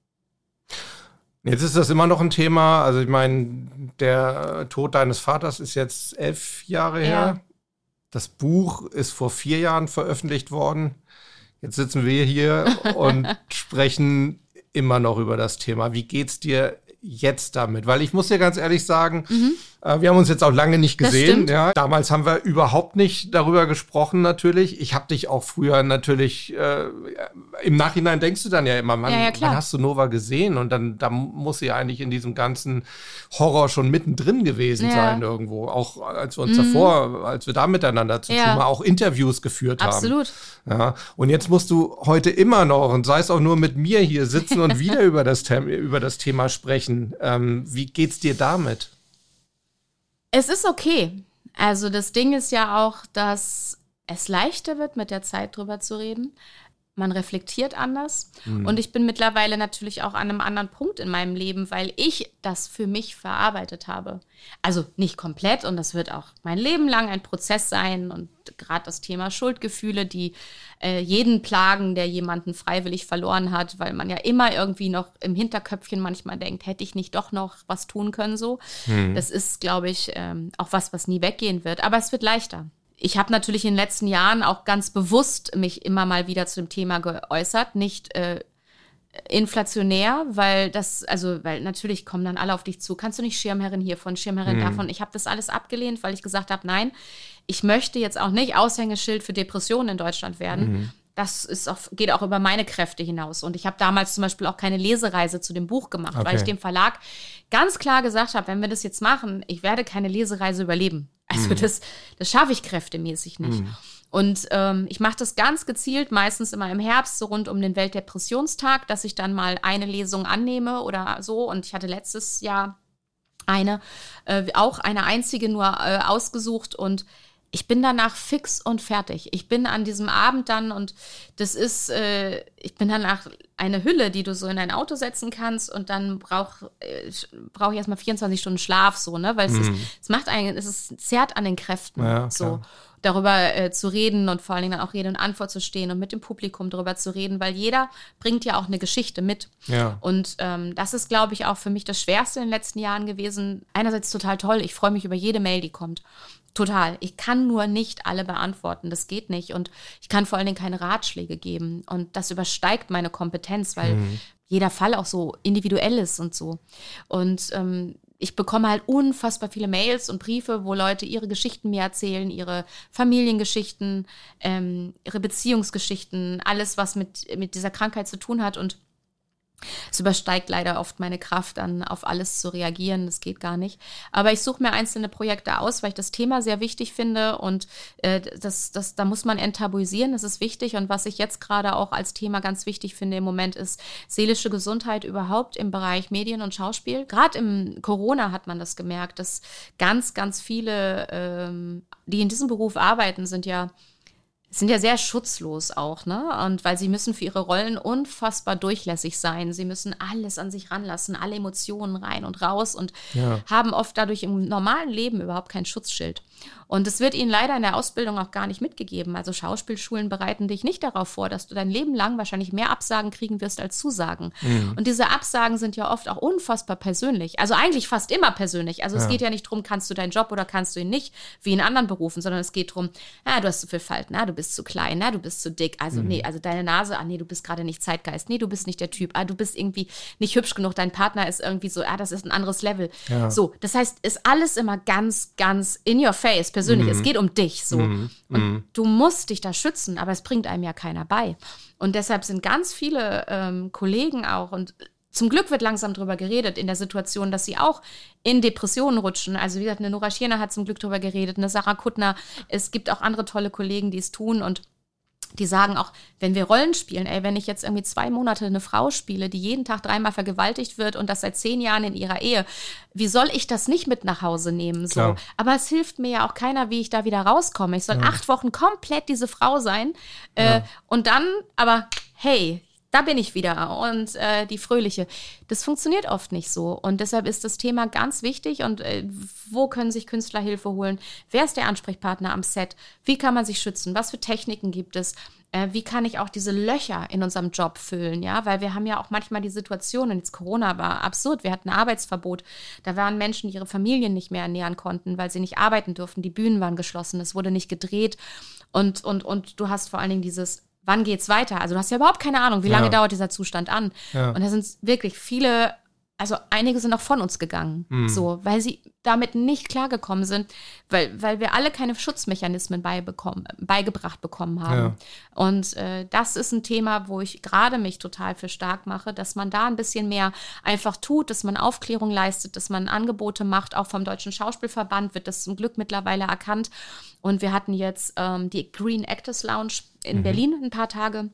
Jetzt ist das immer noch ein Thema. Also ich meine, der Tod deines Vaters ist jetzt elf Jahre ja. her. Das Buch ist vor vier Jahren veröffentlicht worden. Jetzt sitzen wir hier und sprechen immer noch über das Thema. Wie geht's dir jetzt damit? Weil ich muss dir ganz ehrlich sagen, mhm. Äh, wir haben uns jetzt auch lange nicht gesehen. Ja. Damals haben wir überhaupt nicht darüber gesprochen, natürlich. Ich habe dich auch früher natürlich, äh, im Nachhinein denkst du dann ja immer, man, ja, ja, wann hast du Nova gesehen? Und dann da muss sie eigentlich in diesem ganzen Horror schon mittendrin gewesen sein irgendwo. Auch als wir uns mhm. davor, als wir da miteinander zu tun haben, auch Interviews geführt Absolut. haben. Ja. Und jetzt musst du heute immer noch, und sei es auch nur mit mir hier sitzen und wieder über das, über das Thema sprechen sprechen. Ähm, wie geht's dir damit? Es ist okay. Also das Ding ist ja auch, dass es leichter wird, mit der Zeit drüber zu reden man reflektiert anders. Mhm. Und ich bin mittlerweile natürlich auch an einem anderen Punkt in meinem Leben, weil ich das für mich verarbeitet habe. Also nicht komplett und das wird auch mein Leben lang ein Prozess sein. Und gerade das Thema Schuldgefühle, die äh, jeden plagen, der jemanden freiwillig verloren hat, weil man ja immer irgendwie noch im Hinterköpfchen manchmal denkt, hätte ich nicht doch noch was tun können so. Mhm. Das ist, glaube ich, ähm, auch was, was nie weggehen wird. Aber es wird leichter ich habe natürlich in den letzten Jahren auch ganz bewusst mich immer mal wieder zu dem Thema geäußert, nicht äh, inflationär, weil das, also, weil natürlich kommen dann alle auf dich zu. Kannst du nicht Schirmherrin hiervon, Schirmherrin mhm. davon? Ich habe das alles abgelehnt, weil ich gesagt habe, nein, ich möchte jetzt auch nicht Aushängeschild für Depressionen in Deutschland werden. Mhm. Das ist auch, geht auch über meine Kräfte hinaus. Und ich habe damals zum Beispiel auch keine Lesereise zu dem Buch gemacht, okay. weil ich dem Verlag ganz klar gesagt habe, wenn wir das jetzt machen, ich werde keine Lesereise überleben. Also mhm. das, das schaffe ich kräftemäßig nicht. Mhm. Und ähm, ich mache das ganz gezielt, meistens immer im Herbst, so rund um den Weltdepressionstag, dass ich dann mal eine Lesung annehme oder so. Und ich hatte letztes Jahr eine, äh, auch eine einzige nur äh, ausgesucht und ich bin danach fix und fertig. Ich bin an diesem Abend dann und das ist, äh, ich bin danach eine Hülle, die du so in dein Auto setzen kannst und dann brauche äh, brauch ich erstmal 24 Stunden Schlaf, so, ne? Weil es, mhm. ist, es macht einen, es ist, zerrt an den Kräften. Ja, so darüber äh, zu reden und vor allen Dingen dann auch Rede und Antwort zu stehen und mit dem Publikum darüber zu reden, weil jeder bringt ja auch eine Geschichte mit. Ja. Und ähm, das ist, glaube ich, auch für mich das Schwerste in den letzten Jahren gewesen. Einerseits total toll, ich freue mich über jede Mail, die kommt. Total. Ich kann nur nicht alle beantworten. Das geht nicht. Und ich kann vor allen Dingen keine Ratschläge geben. Und das übersteigt meine Kompetenz, weil mhm. jeder Fall auch so individuell ist und so. Und ähm, ich bekomme halt unfassbar viele Mails und Briefe, wo Leute ihre Geschichten mir erzählen, ihre Familiengeschichten, ähm, ihre Beziehungsgeschichten, alles, was mit, mit dieser Krankheit zu tun hat. Und es übersteigt leider oft meine Kraft, dann auf alles zu reagieren. Das geht gar nicht. Aber ich suche mir einzelne Projekte aus, weil ich das Thema sehr wichtig finde und äh, das, das, da muss man enttabuisieren. Das ist wichtig. Und was ich jetzt gerade auch als Thema ganz wichtig finde im Moment ist seelische Gesundheit überhaupt im Bereich Medien und Schauspiel. Gerade im Corona hat man das gemerkt, dass ganz, ganz viele, ähm, die in diesem Beruf arbeiten, sind ja sind ja sehr schutzlos auch, ne? Und weil sie müssen für ihre Rollen unfassbar durchlässig sein. Sie müssen alles an sich ranlassen, alle Emotionen rein und raus und ja. haben oft dadurch im normalen Leben überhaupt kein Schutzschild. Und es wird ihnen leider in der Ausbildung auch gar nicht mitgegeben. Also Schauspielschulen bereiten dich nicht darauf vor, dass du dein Leben lang wahrscheinlich mehr Absagen kriegen wirst als Zusagen. Mhm. Und diese Absagen sind ja oft auch unfassbar persönlich. Also eigentlich fast immer persönlich. Also ja. es geht ja nicht darum, kannst du deinen Job oder kannst du ihn nicht, wie in anderen Berufen, sondern es geht darum, ah, du hast zu viel Falten, ah, du bist zu klein, ah, du bist zu dick. Also mhm. nee, also deine Nase, ah, nee, du bist gerade nicht Zeitgeist, nee, du bist nicht der Typ, ah, du bist irgendwie nicht hübsch genug, dein Partner ist irgendwie so, ah, das ist ein anderes Level. Ja. So, das heißt, ist alles immer ganz, ganz in your face, persönlich. Mhm. Es geht um dich so. Mhm. Und mhm. du musst dich da schützen, aber es bringt einem ja keiner bei. Und deshalb sind ganz viele ähm, Kollegen auch und zum Glück wird langsam darüber geredet in der Situation, dass sie auch in Depressionen rutschen. Also wie gesagt, eine Nora Schirner hat zum Glück darüber geredet, eine Sarah Kuttner. Es gibt auch andere tolle Kollegen, die es tun und die sagen auch, wenn wir Rollen spielen, ey, wenn ich jetzt irgendwie zwei Monate eine Frau spiele, die jeden Tag dreimal vergewaltigt wird und das seit zehn Jahren in ihrer Ehe, wie soll ich das nicht mit nach Hause nehmen? So. Klar. Aber es hilft mir ja auch keiner, wie ich da wieder rauskomme. Ich soll ja. acht Wochen komplett diese Frau sein äh, ja. und dann, aber hey, da bin ich wieder und äh, die Fröhliche. Das funktioniert oft nicht so. Und deshalb ist das Thema ganz wichtig. Und äh, wo können sich Künstler Hilfe holen? Wer ist der Ansprechpartner am Set? Wie kann man sich schützen? Was für Techniken gibt es? Äh, wie kann ich auch diese Löcher in unserem Job füllen? Ja, weil wir haben ja auch manchmal die Situation, und jetzt Corona war absurd. Wir hatten ein Arbeitsverbot. Da waren Menschen, die ihre Familien nicht mehr ernähren konnten, weil sie nicht arbeiten durften. Die Bühnen waren geschlossen. Es wurde nicht gedreht. Und, und, und du hast vor allen Dingen dieses wann geht's weiter? Also du hast ja überhaupt keine Ahnung, wie lange ja. dauert dieser Zustand an. Ja. Und da sind wirklich viele, also einige sind auch von uns gegangen, mhm. so, weil sie damit nicht klargekommen sind, weil, weil wir alle keine Schutzmechanismen beibekommen, beigebracht bekommen haben. Ja. Und äh, das ist ein Thema, wo ich gerade mich total für stark mache, dass man da ein bisschen mehr einfach tut, dass man Aufklärung leistet, dass man Angebote macht, auch vom Deutschen Schauspielverband wird das zum Glück mittlerweile erkannt. Und wir hatten jetzt ähm, die Green Actors Lounge in mhm. Berlin ein paar Tage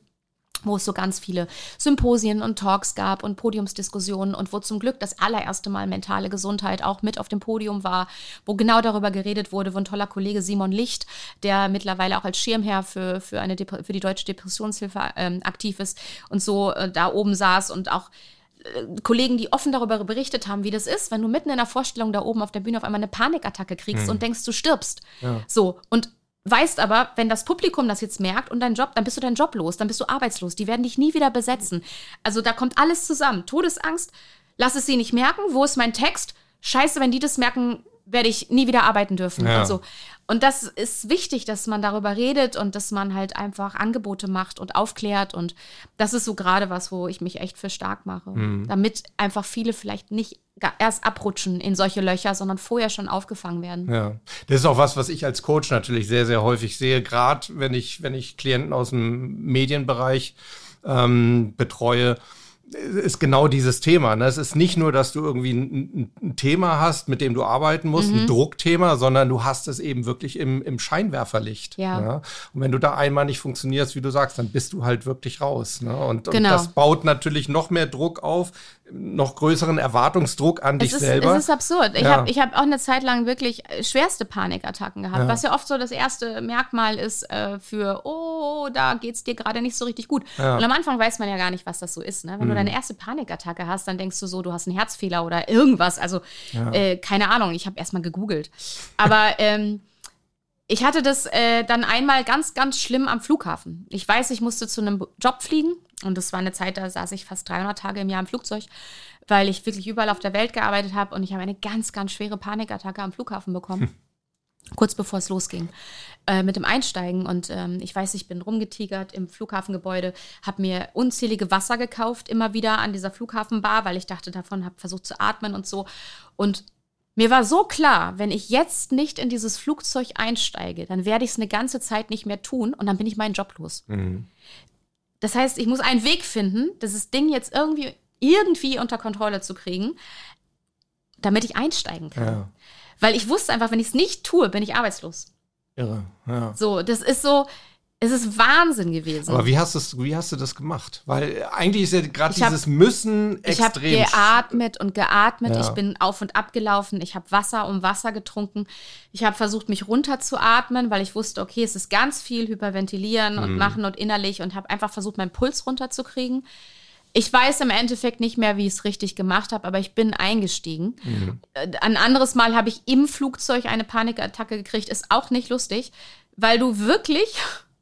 wo es so ganz viele Symposien und Talks gab und Podiumsdiskussionen und wo zum Glück das allererste Mal mentale Gesundheit auch mit auf dem Podium war, wo genau darüber geredet wurde, wo ein toller Kollege Simon Licht, der mittlerweile auch als Schirmherr für, für, eine für die Deutsche Depressionshilfe ähm, aktiv ist und so äh, da oben saß und auch äh, Kollegen, die offen darüber berichtet haben, wie das ist, wenn du mitten in der Vorstellung da oben auf der Bühne auf einmal eine Panikattacke kriegst hm. und denkst, du stirbst. Ja. So, und weißt aber, wenn das Publikum das jetzt merkt und dein Job, dann bist du deinen Job los, dann bist du arbeitslos. Die werden dich nie wieder besetzen. Also da kommt alles zusammen. Todesangst, lass es sie nicht merken. Wo ist mein Text? Scheiße, wenn die das merken, werde ich nie wieder arbeiten dürfen. Ja. Also, und das ist wichtig, dass man darüber redet und dass man halt einfach Angebote macht und aufklärt. Und das ist so gerade was, wo ich mich echt für stark mache. Mhm. Damit einfach viele vielleicht nicht erst abrutschen in solche Löcher, sondern vorher schon aufgefangen werden. Ja, das ist auch was, was ich als Coach natürlich sehr, sehr häufig sehe, gerade wenn ich, wenn ich Klienten aus dem Medienbereich ähm, betreue ist genau dieses Thema. Ne? Es ist nicht nur, dass du irgendwie ein, ein, Thema hast, mit dem du arbeiten musst, mhm. ein Druckthema, sondern du hast es eben wirklich im, im Scheinwerferlicht. Ja. Ne? Und wenn du da einmal nicht funktionierst, wie du sagst, dann bist du halt wirklich raus. Ne? Und, genau. und das baut natürlich noch mehr Druck auf, noch größeren Erwartungsdruck an dich ist, selber. Es ist absurd. Ich ja. habe hab auch eine Zeit lang wirklich schwerste Panikattacken gehabt, ja. was ja oft so das erste Merkmal ist äh, für, oh, da geht es dir gerade nicht so richtig gut. Und am Anfang weiß man ja gar nicht, was das so ist. Ne? Wenn mhm. du deine erste Panikattacke hast, dann denkst du so, du hast einen Herzfehler oder irgendwas. Also äh, keine Ahnung, ich habe erstmal gegoogelt. Aber ähm, ich hatte das äh, dann einmal ganz, ganz schlimm am Flughafen. Ich weiß, ich musste zu einem Job fliegen und das war eine Zeit, da saß ich fast 300 Tage im Jahr im Flugzeug, weil ich wirklich überall auf der Welt gearbeitet habe und ich habe eine ganz, ganz schwere Panikattacke am Flughafen bekommen. Hm. Kurz bevor es losging, äh, mit dem Einsteigen. Und ähm, ich weiß, ich bin rumgetigert im Flughafengebäude, habe mir unzählige Wasser gekauft, immer wieder an dieser Flughafenbar, weil ich dachte davon, habe versucht zu atmen und so. Und mir war so klar, wenn ich jetzt nicht in dieses Flugzeug einsteige, dann werde ich es eine ganze Zeit nicht mehr tun und dann bin ich meinen Job los. Mhm. Das heißt, ich muss einen Weg finden, dieses Ding jetzt irgendwie, irgendwie unter Kontrolle zu kriegen, damit ich einsteigen kann. Ja. Weil ich wusste einfach, wenn ich es nicht tue, bin ich arbeitslos. Irre, ja. So, das ist so, es ist Wahnsinn gewesen. Aber wie hast, wie hast du das gemacht? Weil eigentlich ist ja gerade dieses Müssen extrem. Ich habe geatmet und geatmet. Ja. Ich bin auf und ab gelaufen. Ich habe Wasser um Wasser getrunken. Ich habe versucht, mich runterzuatmen, weil ich wusste, okay, es ist ganz viel hyperventilieren und mhm. machen und innerlich und habe einfach versucht, meinen Puls runterzukriegen. Ich weiß im Endeffekt nicht mehr, wie ich es richtig gemacht habe, aber ich bin eingestiegen. Mhm. Äh, ein anderes Mal habe ich im Flugzeug eine Panikattacke gekriegt. Ist auch nicht lustig, weil du wirklich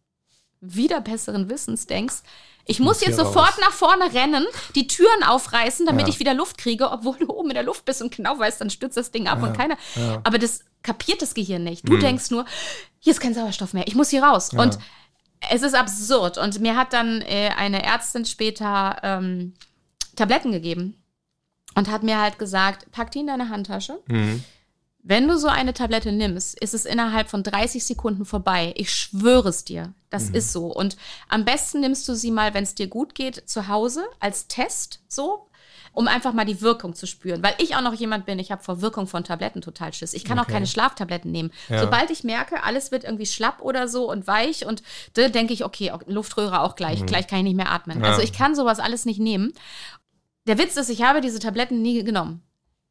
wieder besseren Wissens denkst, ich muss jetzt sofort raus. nach vorne rennen, die Türen aufreißen, damit ja. ich wieder Luft kriege, obwohl du oben in der Luft bist und genau weißt, dann stürzt das Ding ab ja. und keiner. Ja. Aber das kapiert das Gehirn nicht. Du mhm. denkst nur, hier ist kein Sauerstoff mehr, ich muss hier raus. Und es ist absurd. Und mir hat dann äh, eine Ärztin später ähm, Tabletten gegeben und hat mir halt gesagt, pack die in deine Handtasche. Mhm wenn du so eine Tablette nimmst, ist es innerhalb von 30 Sekunden vorbei. Ich schwöre es dir. Das mhm. ist so. Und am besten nimmst du sie mal, wenn es dir gut geht, zu Hause als Test, so, um einfach mal die Wirkung zu spüren. Weil ich auch noch jemand bin, ich habe vor Wirkung von Tabletten total Schiss. Ich kann okay. auch keine Schlaftabletten nehmen. Ja. Sobald ich merke, alles wird irgendwie schlapp oder so und weich und da denke ich, okay, Luftröhre auch gleich, mhm. gleich kann ich nicht mehr atmen. Ja. Also ich kann sowas alles nicht nehmen. Der Witz ist, ich habe diese Tabletten nie genommen.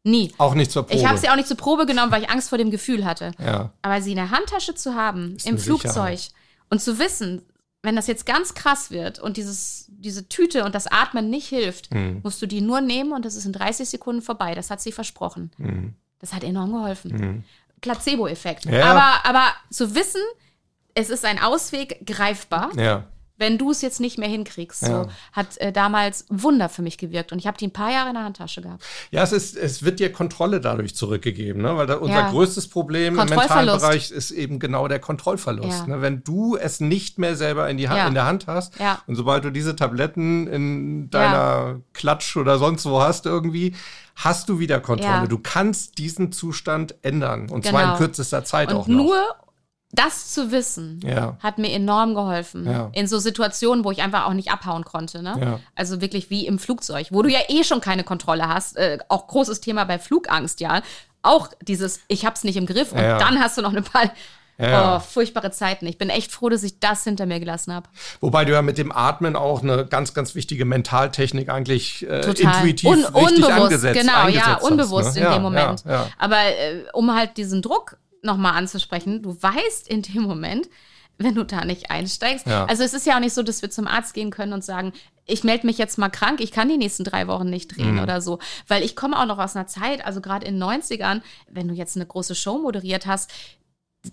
Nie. Auch nicht zur Probe. Ich habe sie auch nicht zur Probe genommen, weil ich Angst vor dem Gefühl hatte. Ja. Aber sie in der Handtasche zu haben, Ist im Flugzeug Sicherheit. und zu wissen, wenn das jetzt ganz krass wird und dieses, diese Tüte und das Atmen nicht hilft, mhm. musst du die nur nehmen und das ist in 30 Sekunden vorbei. Das hat sie versprochen. Mhm. Das hat enorm geholfen. Mhm. Placebo-Effekt. Ja. Aber, aber zu wissen, es ist ein Ausweg greifbar. Ja wenn du es jetzt nicht mehr hinkriegst. Ja. So hat äh, damals Wunder für mich gewirkt und ich habe die ein paar Jahre in der Handtasche gehabt. Ja, es ist, es wird dir Kontrolle dadurch zurückgegeben, ne? weil da, unser ja. größtes Problem im mentalen Bereich ist eben genau der Kontrollverlust. Ja. Ne? Wenn du es nicht mehr selber in, die Hand, in der Hand hast und sobald du diese Tabletten in deiner Klatsch oder sonst wo hast irgendwie, hast du wieder Kontrolle. Du kannst diesen Zustand ändern und genau. zwar in genau. kürzester Zeit und auch noch. Nur das zu wissen, ja. hat mir enorm geholfen. Ja. In so Situationen, wo ich einfach auch nicht abhauen konnte. Ne? Ja. Also wirklich wie im Flugzeug, wo du ja eh schon keine Kontrolle hast. Äh, auch großes Thema bei Flugangst, ja. Auch dieses, ich hab's nicht im Griff und dann hast du noch eine Ball. Ja. Oh, furchtbare Zeiten. Ich bin echt froh, dass ich das hinter mir gelassen habe. Wobei du ja mit dem Atmen auch eine ganz, ganz wichtige Mentaltechnik eigentlich äh, intuitiv Un richtig unbewusst, angesetzt Genau, ja, hast, unbewusst ne? in ja, dem Moment. Ja, ja. Aber äh, um halt diesen Druck nochmal anzusprechen, du weißt in dem Moment, wenn du da nicht einsteigst. Ja. Also es ist ja auch nicht so, dass wir zum Arzt gehen können und sagen, ich melde mich jetzt mal krank, ich kann die nächsten drei Wochen nicht drehen Mhm. oder so. Weil ich komme auch noch aus einer Zeit, also gerade in den 90ern, wenn du jetzt eine große Show moderiert hast,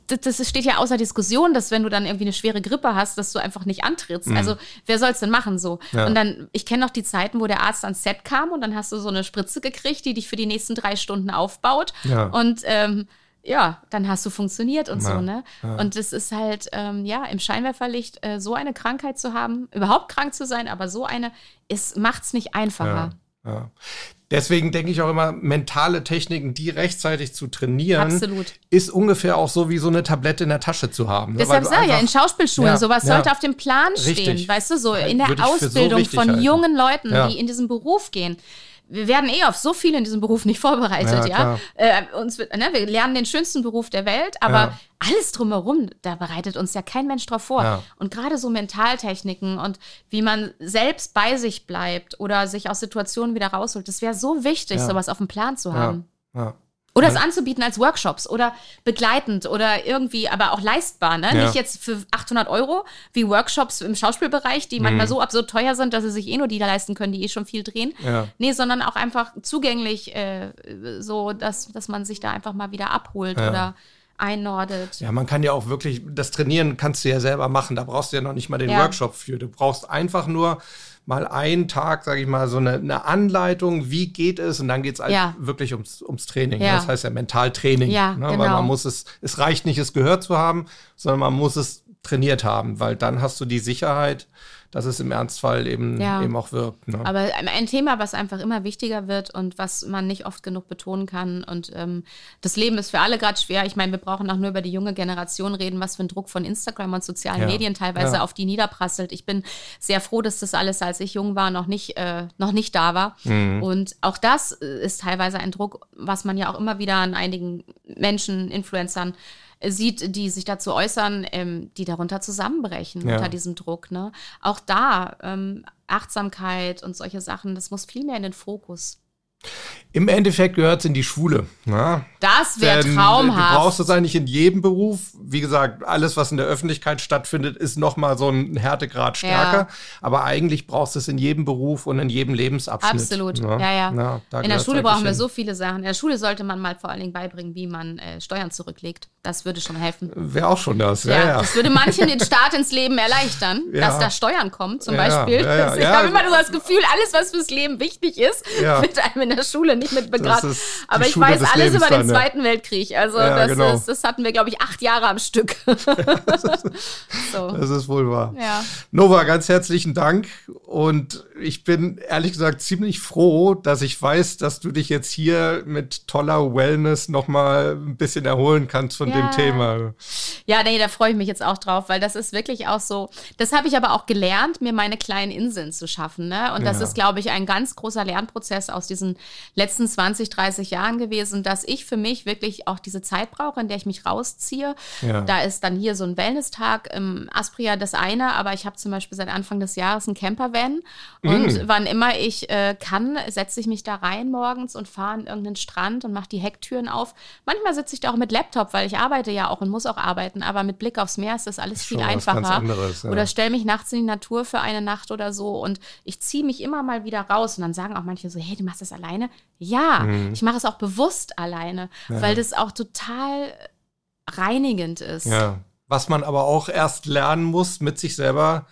das, steht ja außer Diskussion, dass wenn du dann irgendwie eine schwere Grippe hast, dass du einfach nicht antrittst. Also wer soll's denn machen so? Mhm. Ja. Und dann, ich kenne noch die Zeiten, wo der Arzt ans Set kam und dann hast du so eine Spritze gekriegt, die dich für die nächsten drei Stunden aufbaut. Ja. Und ähm, ja, dann hast du funktioniert und Ja, so, ne? Und es ist halt, ähm, ja, im Scheinwerferlicht äh, so eine Krankheit zu haben, überhaupt krank zu sein, aber so eine, ist, macht's nicht einfacher. Ja, ja. Deswegen denke ich auch immer, mentale Techniken, die rechtzeitig zu trainieren, Absolut. ist ungefähr auch so wie so eine Tablette in der Tasche zu haben. ne? Deshalb sage ich ja, in Schauspielschulen, Ja, sowas ja. sollte auf dem Plan stehen. Richtig. Weißt du, so in der so Ausbildung wichtig von halten. jungen Leuten, Ja. die in diesen Beruf gehen. Wir werden eh auf so viel in diesem Beruf nicht vorbereitet, Ja, ja. Äh, uns ne, wir lernen den schönsten Beruf der Welt, aber Ja. alles drumherum, da bereitet uns ja kein Mensch drauf vor. Ja. Und gerade so Mentaltechniken und wie man selbst bei sich bleibt oder sich aus Situationen wieder rausholt, das wäre so wichtig, sowas auf dem Plan zu haben. ja. Oder es anzubieten als Workshops oder begleitend oder irgendwie, aber auch leistbar, ne? Ja. Nicht jetzt für 800 Euro wie Workshops im Schauspielbereich, die Mhm. manchmal so absurd teuer sind, dass sie sich eh nur die da leisten können, die eh schon viel drehen. Ja. Nee, sondern auch einfach zugänglich, äh, so, dass, dass man sich da einfach mal wieder abholt Ja. oder einnordet. Ja, man kann ja auch wirklich, das Trainieren kannst du ja selber machen. Da brauchst du ja noch nicht mal den. Workshop für. Du brauchst einfach nur mal einen Tag, sage ich mal, so eine, eine Anleitung, wie geht es und dann geht es halt Ja. wirklich ums, ums Training. Ja. Das heißt ja Mentaltraining. Ja, ne? Weil genau. man muss es, es reicht nicht, es gehört zu haben, sondern man muss es trainiert haben, weil dann hast du die Sicherheit, dass es im Ernstfall eben, Ja. eben auch wirkt. Ne? Aber ein Thema, was einfach immer wichtiger wird und was man nicht oft genug betonen kann. Und ähm, das Leben ist für alle gerade schwer. Ich meine, wir brauchen auch nur über die junge Generation reden, was für ein Druck von Instagram und sozialen Ja. Medien teilweise Ja. auf die niederprasselt. Ich bin sehr froh, dass das alles, als ich jung war, noch nicht, äh, noch nicht da war. Mhm. Und auch das äh, ist teilweise ein Druck, was man ja auch immer wieder an einigen Menschen, Influencern, sieht, die sich dazu äußern, ähm, die darunter zusammenbrechen Ja. unter diesem Druck. Ne? Auch da ähm, Achtsamkeit und solche Sachen, das muss viel mehr in den Fokus. Im Endeffekt gehört es in die Schule. Ne? Das wäre traumhaft. Du brauchst es eigentlich in jedem Beruf. Wie gesagt, alles, was in der Öffentlichkeit stattfindet, ist noch mal so ein Härtegrad stärker. Ja. Aber eigentlich brauchst du es in jedem Beruf und in jedem Lebensabschnitt. Absolut, ja, ja. Da in der Schule brauchen wir hin. so viele Sachen. In der Schule sollte man mal vor allen Dingen beibringen, wie man äh, Steuern zurücklegt. Das würde schon helfen. Wäre auch schon das. Ja, Ja, ja. das würde manchen den Start ins Leben erleichtern, Ja. dass da Steuern kommen, zum Ja, Beispiel. ja, ja, ich ja. habe immer so das Gefühl, alles, was fürs Leben wichtig ist, Ja. wird einem in der Schule nicht mit Das begraben. ist die Aber ich Schule weiß alles Lebens über den dann. Zweiten Weltkrieg. Also Ja, das, genau. ist, das hatten wir, glaube ich, acht Jahre am Stück. so. Das ist wohl wahr. Ja. Nova, ganz herzlichen Dank. Und ich bin ehrlich gesagt ziemlich froh, dass ich weiß, dass du dich jetzt hier mit toller Wellness noch mal ein bisschen erholen kannst von Ja. dem Thema. Ja, nee, da freue ich mich jetzt auch drauf, weil das ist wirklich auch so. Das habe ich aber auch gelernt, mir meine kleinen Inseln zu schaffen. Ne? Und das Ja. ist, glaube ich, ein ganz großer Lernprozess aus diesen letzten 20, 30 Jahren gewesen, dass ich für mich wirklich auch diese Zeit brauche, in der ich mich rausziehe. Ja. Da ist dann hier so ein Wellness-Tag im Aspria das eine, aber ich habe zum Beispiel seit Anfang des Jahres einen Campervan und Mm. wann immer ich äh, kann, setze ich mich da rein morgens und fahre an irgendeinen Strand und mache die Hecktüren auf. Manchmal sitze ich da auch mit Laptop, weil ich arbeite ja auch und muss auch arbeiten, aber mit Blick aufs Meer ist das alles viel schon einfacher. anderes, ja. Oder stelle mich nachts in die Natur für eine Nacht oder so und ich ziehe mich immer mal wieder raus und dann sagen auch manche so, hey, du machst das alleine? Ja, Mhm. ich mache es auch bewusst alleine, weil das auch total reinigend ist. Ja. Was man aber auch erst lernen muss, mit sich selber,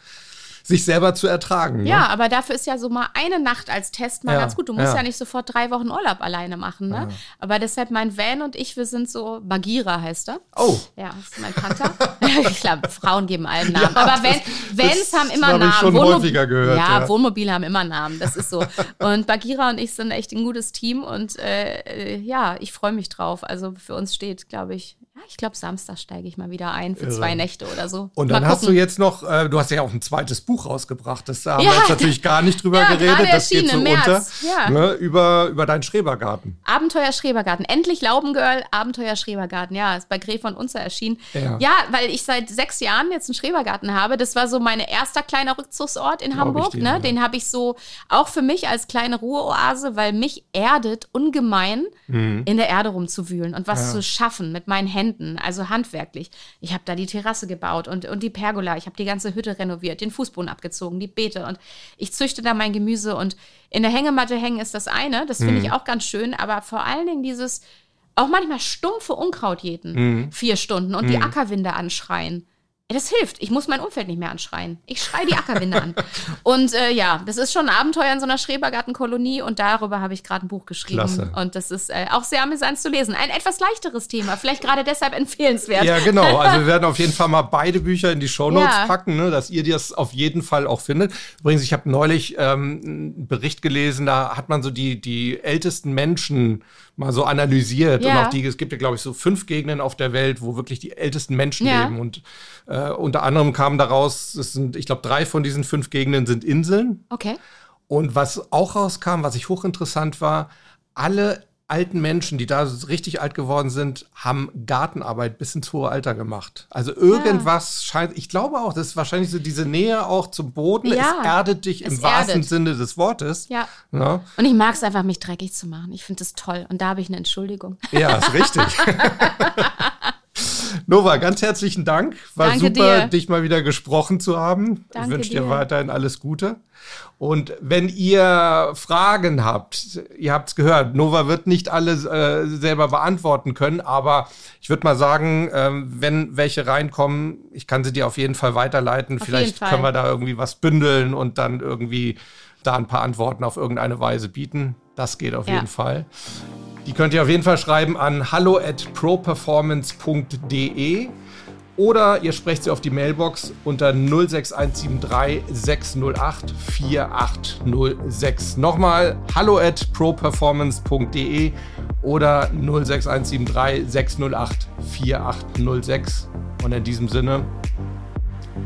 sich selber zu ertragen. Ja, Ne? aber dafür ist ja so mal eine Nacht als Test mal Ja, ganz gut. Du musst ja. ja. nicht sofort drei Wochen Urlaub alleine machen, ne? Aber deshalb mein Van und ich, wir sind so, Bagira heißt er. Oh, Ja, das ist mein Panther. ich glaube, Frauen geben allen Namen. aber Van, Vans haben immer habe ich Namen. schon häufiger gehört, Ja, ja. Wohnmobile haben immer Namen. Das ist so. Und Bagira und ich sind echt ein gutes Team und äh, äh, ja, ich freue mich drauf. Also für uns steht, glaube ich, ich glaube, Samstag steige ich mal wieder ein für Irre. zwei Nächte oder so. Und dann hast du jetzt noch, äh, du hast ja auch ein zweites Buch rausgebracht. Das haben ja, wir jetzt natürlich gar nicht drüber ja, geredet. Das geht so unter. Ja. Ne, über, über deinen Schrebergarten. Abenteuer Schrebergarten. Endlich Laubengirl, Abenteuer Schrebergarten. Ja, ist bei Gref von Unzer erschienen. Ja. ja. weil ich seit sechs Jahren jetzt einen Schrebergarten habe. Das war so mein erster kleiner Rückzugsort in Glaub Hamburg. Dir, ne? Den habe ich so auch für mich als kleine Ruheoase, weil mich erdet ungemein, mhm. in der Erde rumzuwühlen und was zu schaffen mit meinen Händen. Also handwerklich. Ich habe da die Terrasse gebaut und, und die Pergola. Ich habe die ganze Hütte renoviert, den Fußboden abgezogen, die Beete und ich züchte da mein Gemüse und in der Hängematte hängen ist das eine. Das finde mhm. ich auch ganz schön, aber vor allen Dingen dieses auch manchmal stumpfe Unkraut jäten, mhm. vier Stunden und mhm. die Ackerwinde anschreien. Das hilft. Ich muss mein Umfeld nicht mehr anschreien. Ich schreie die Ackerwinde an. Und äh, ja, das ist schon ein Abenteuer in so einer Schrebergartenkolonie und darüber habe ich gerade ein Buch geschrieben. Klasse. Und das ist äh, auch sehr amüsant zu lesen. Ein etwas leichteres Thema, vielleicht gerade deshalb empfehlenswert. Ja, genau. Also wir werden auf jeden Fall mal beide Bücher in die Shownotes ja. packen, ne, dass ihr das auf jeden Fall auch findet. Übrigens, ich habe neulich ähm, einen Bericht gelesen, da hat man so die, die ältesten Menschen mal so analysiert. Ja. Und auch die, es gibt ja, glaube ich, so fünf Gegenden auf der Welt, wo wirklich die ältesten Menschen ja. leben. Und äh, unter anderem kam daraus, es sind, ich glaube, drei von diesen fünf Gegenden sind Inseln. Okay. Und was auch rauskam, was ich hochinteressant war, alle alten Menschen, die da richtig alt geworden sind, haben Gartenarbeit bis ins hohe Alter gemacht. Also irgendwas ja. scheint, ich glaube auch, das ist wahrscheinlich so diese Nähe auch zum Boden. Ja, es erdet dich im erdet. wahrsten Sinne des Wortes. Ja. ja. Ne? Und ich mag es einfach, mich dreckig zu machen. Ich finde das toll. Und da habe ich eine Entschuldigung. Ja, ist richtig. Nova, ganz herzlichen Dank. War Danke super, dir. dich mal wieder gesprochen zu haben. Danke ich wünsche dir weiterhin alles Gute. Und wenn ihr Fragen habt, ihr habt es gehört, Nova wird nicht alle äh, selber beantworten können, aber ich würde mal sagen, äh, wenn welche reinkommen, ich kann sie dir auf jeden Fall weiterleiten. Auf Vielleicht können wir da irgendwie was bündeln und dann irgendwie da ein paar Antworten auf irgendeine Weise bieten. Das geht auf ja. jeden Fall. Die könnt ihr auf jeden Fall schreiben an hallo at properformance.de oder ihr sprecht sie auf die Mailbox unter 06173 608 4806. Nochmal hallo at properformance.de oder 06173 608 4806. Und in diesem Sinne,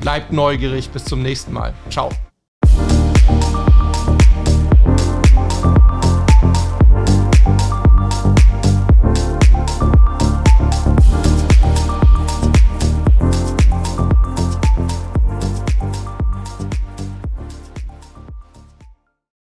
bleibt neugierig. Bis zum nächsten Mal. Ciao.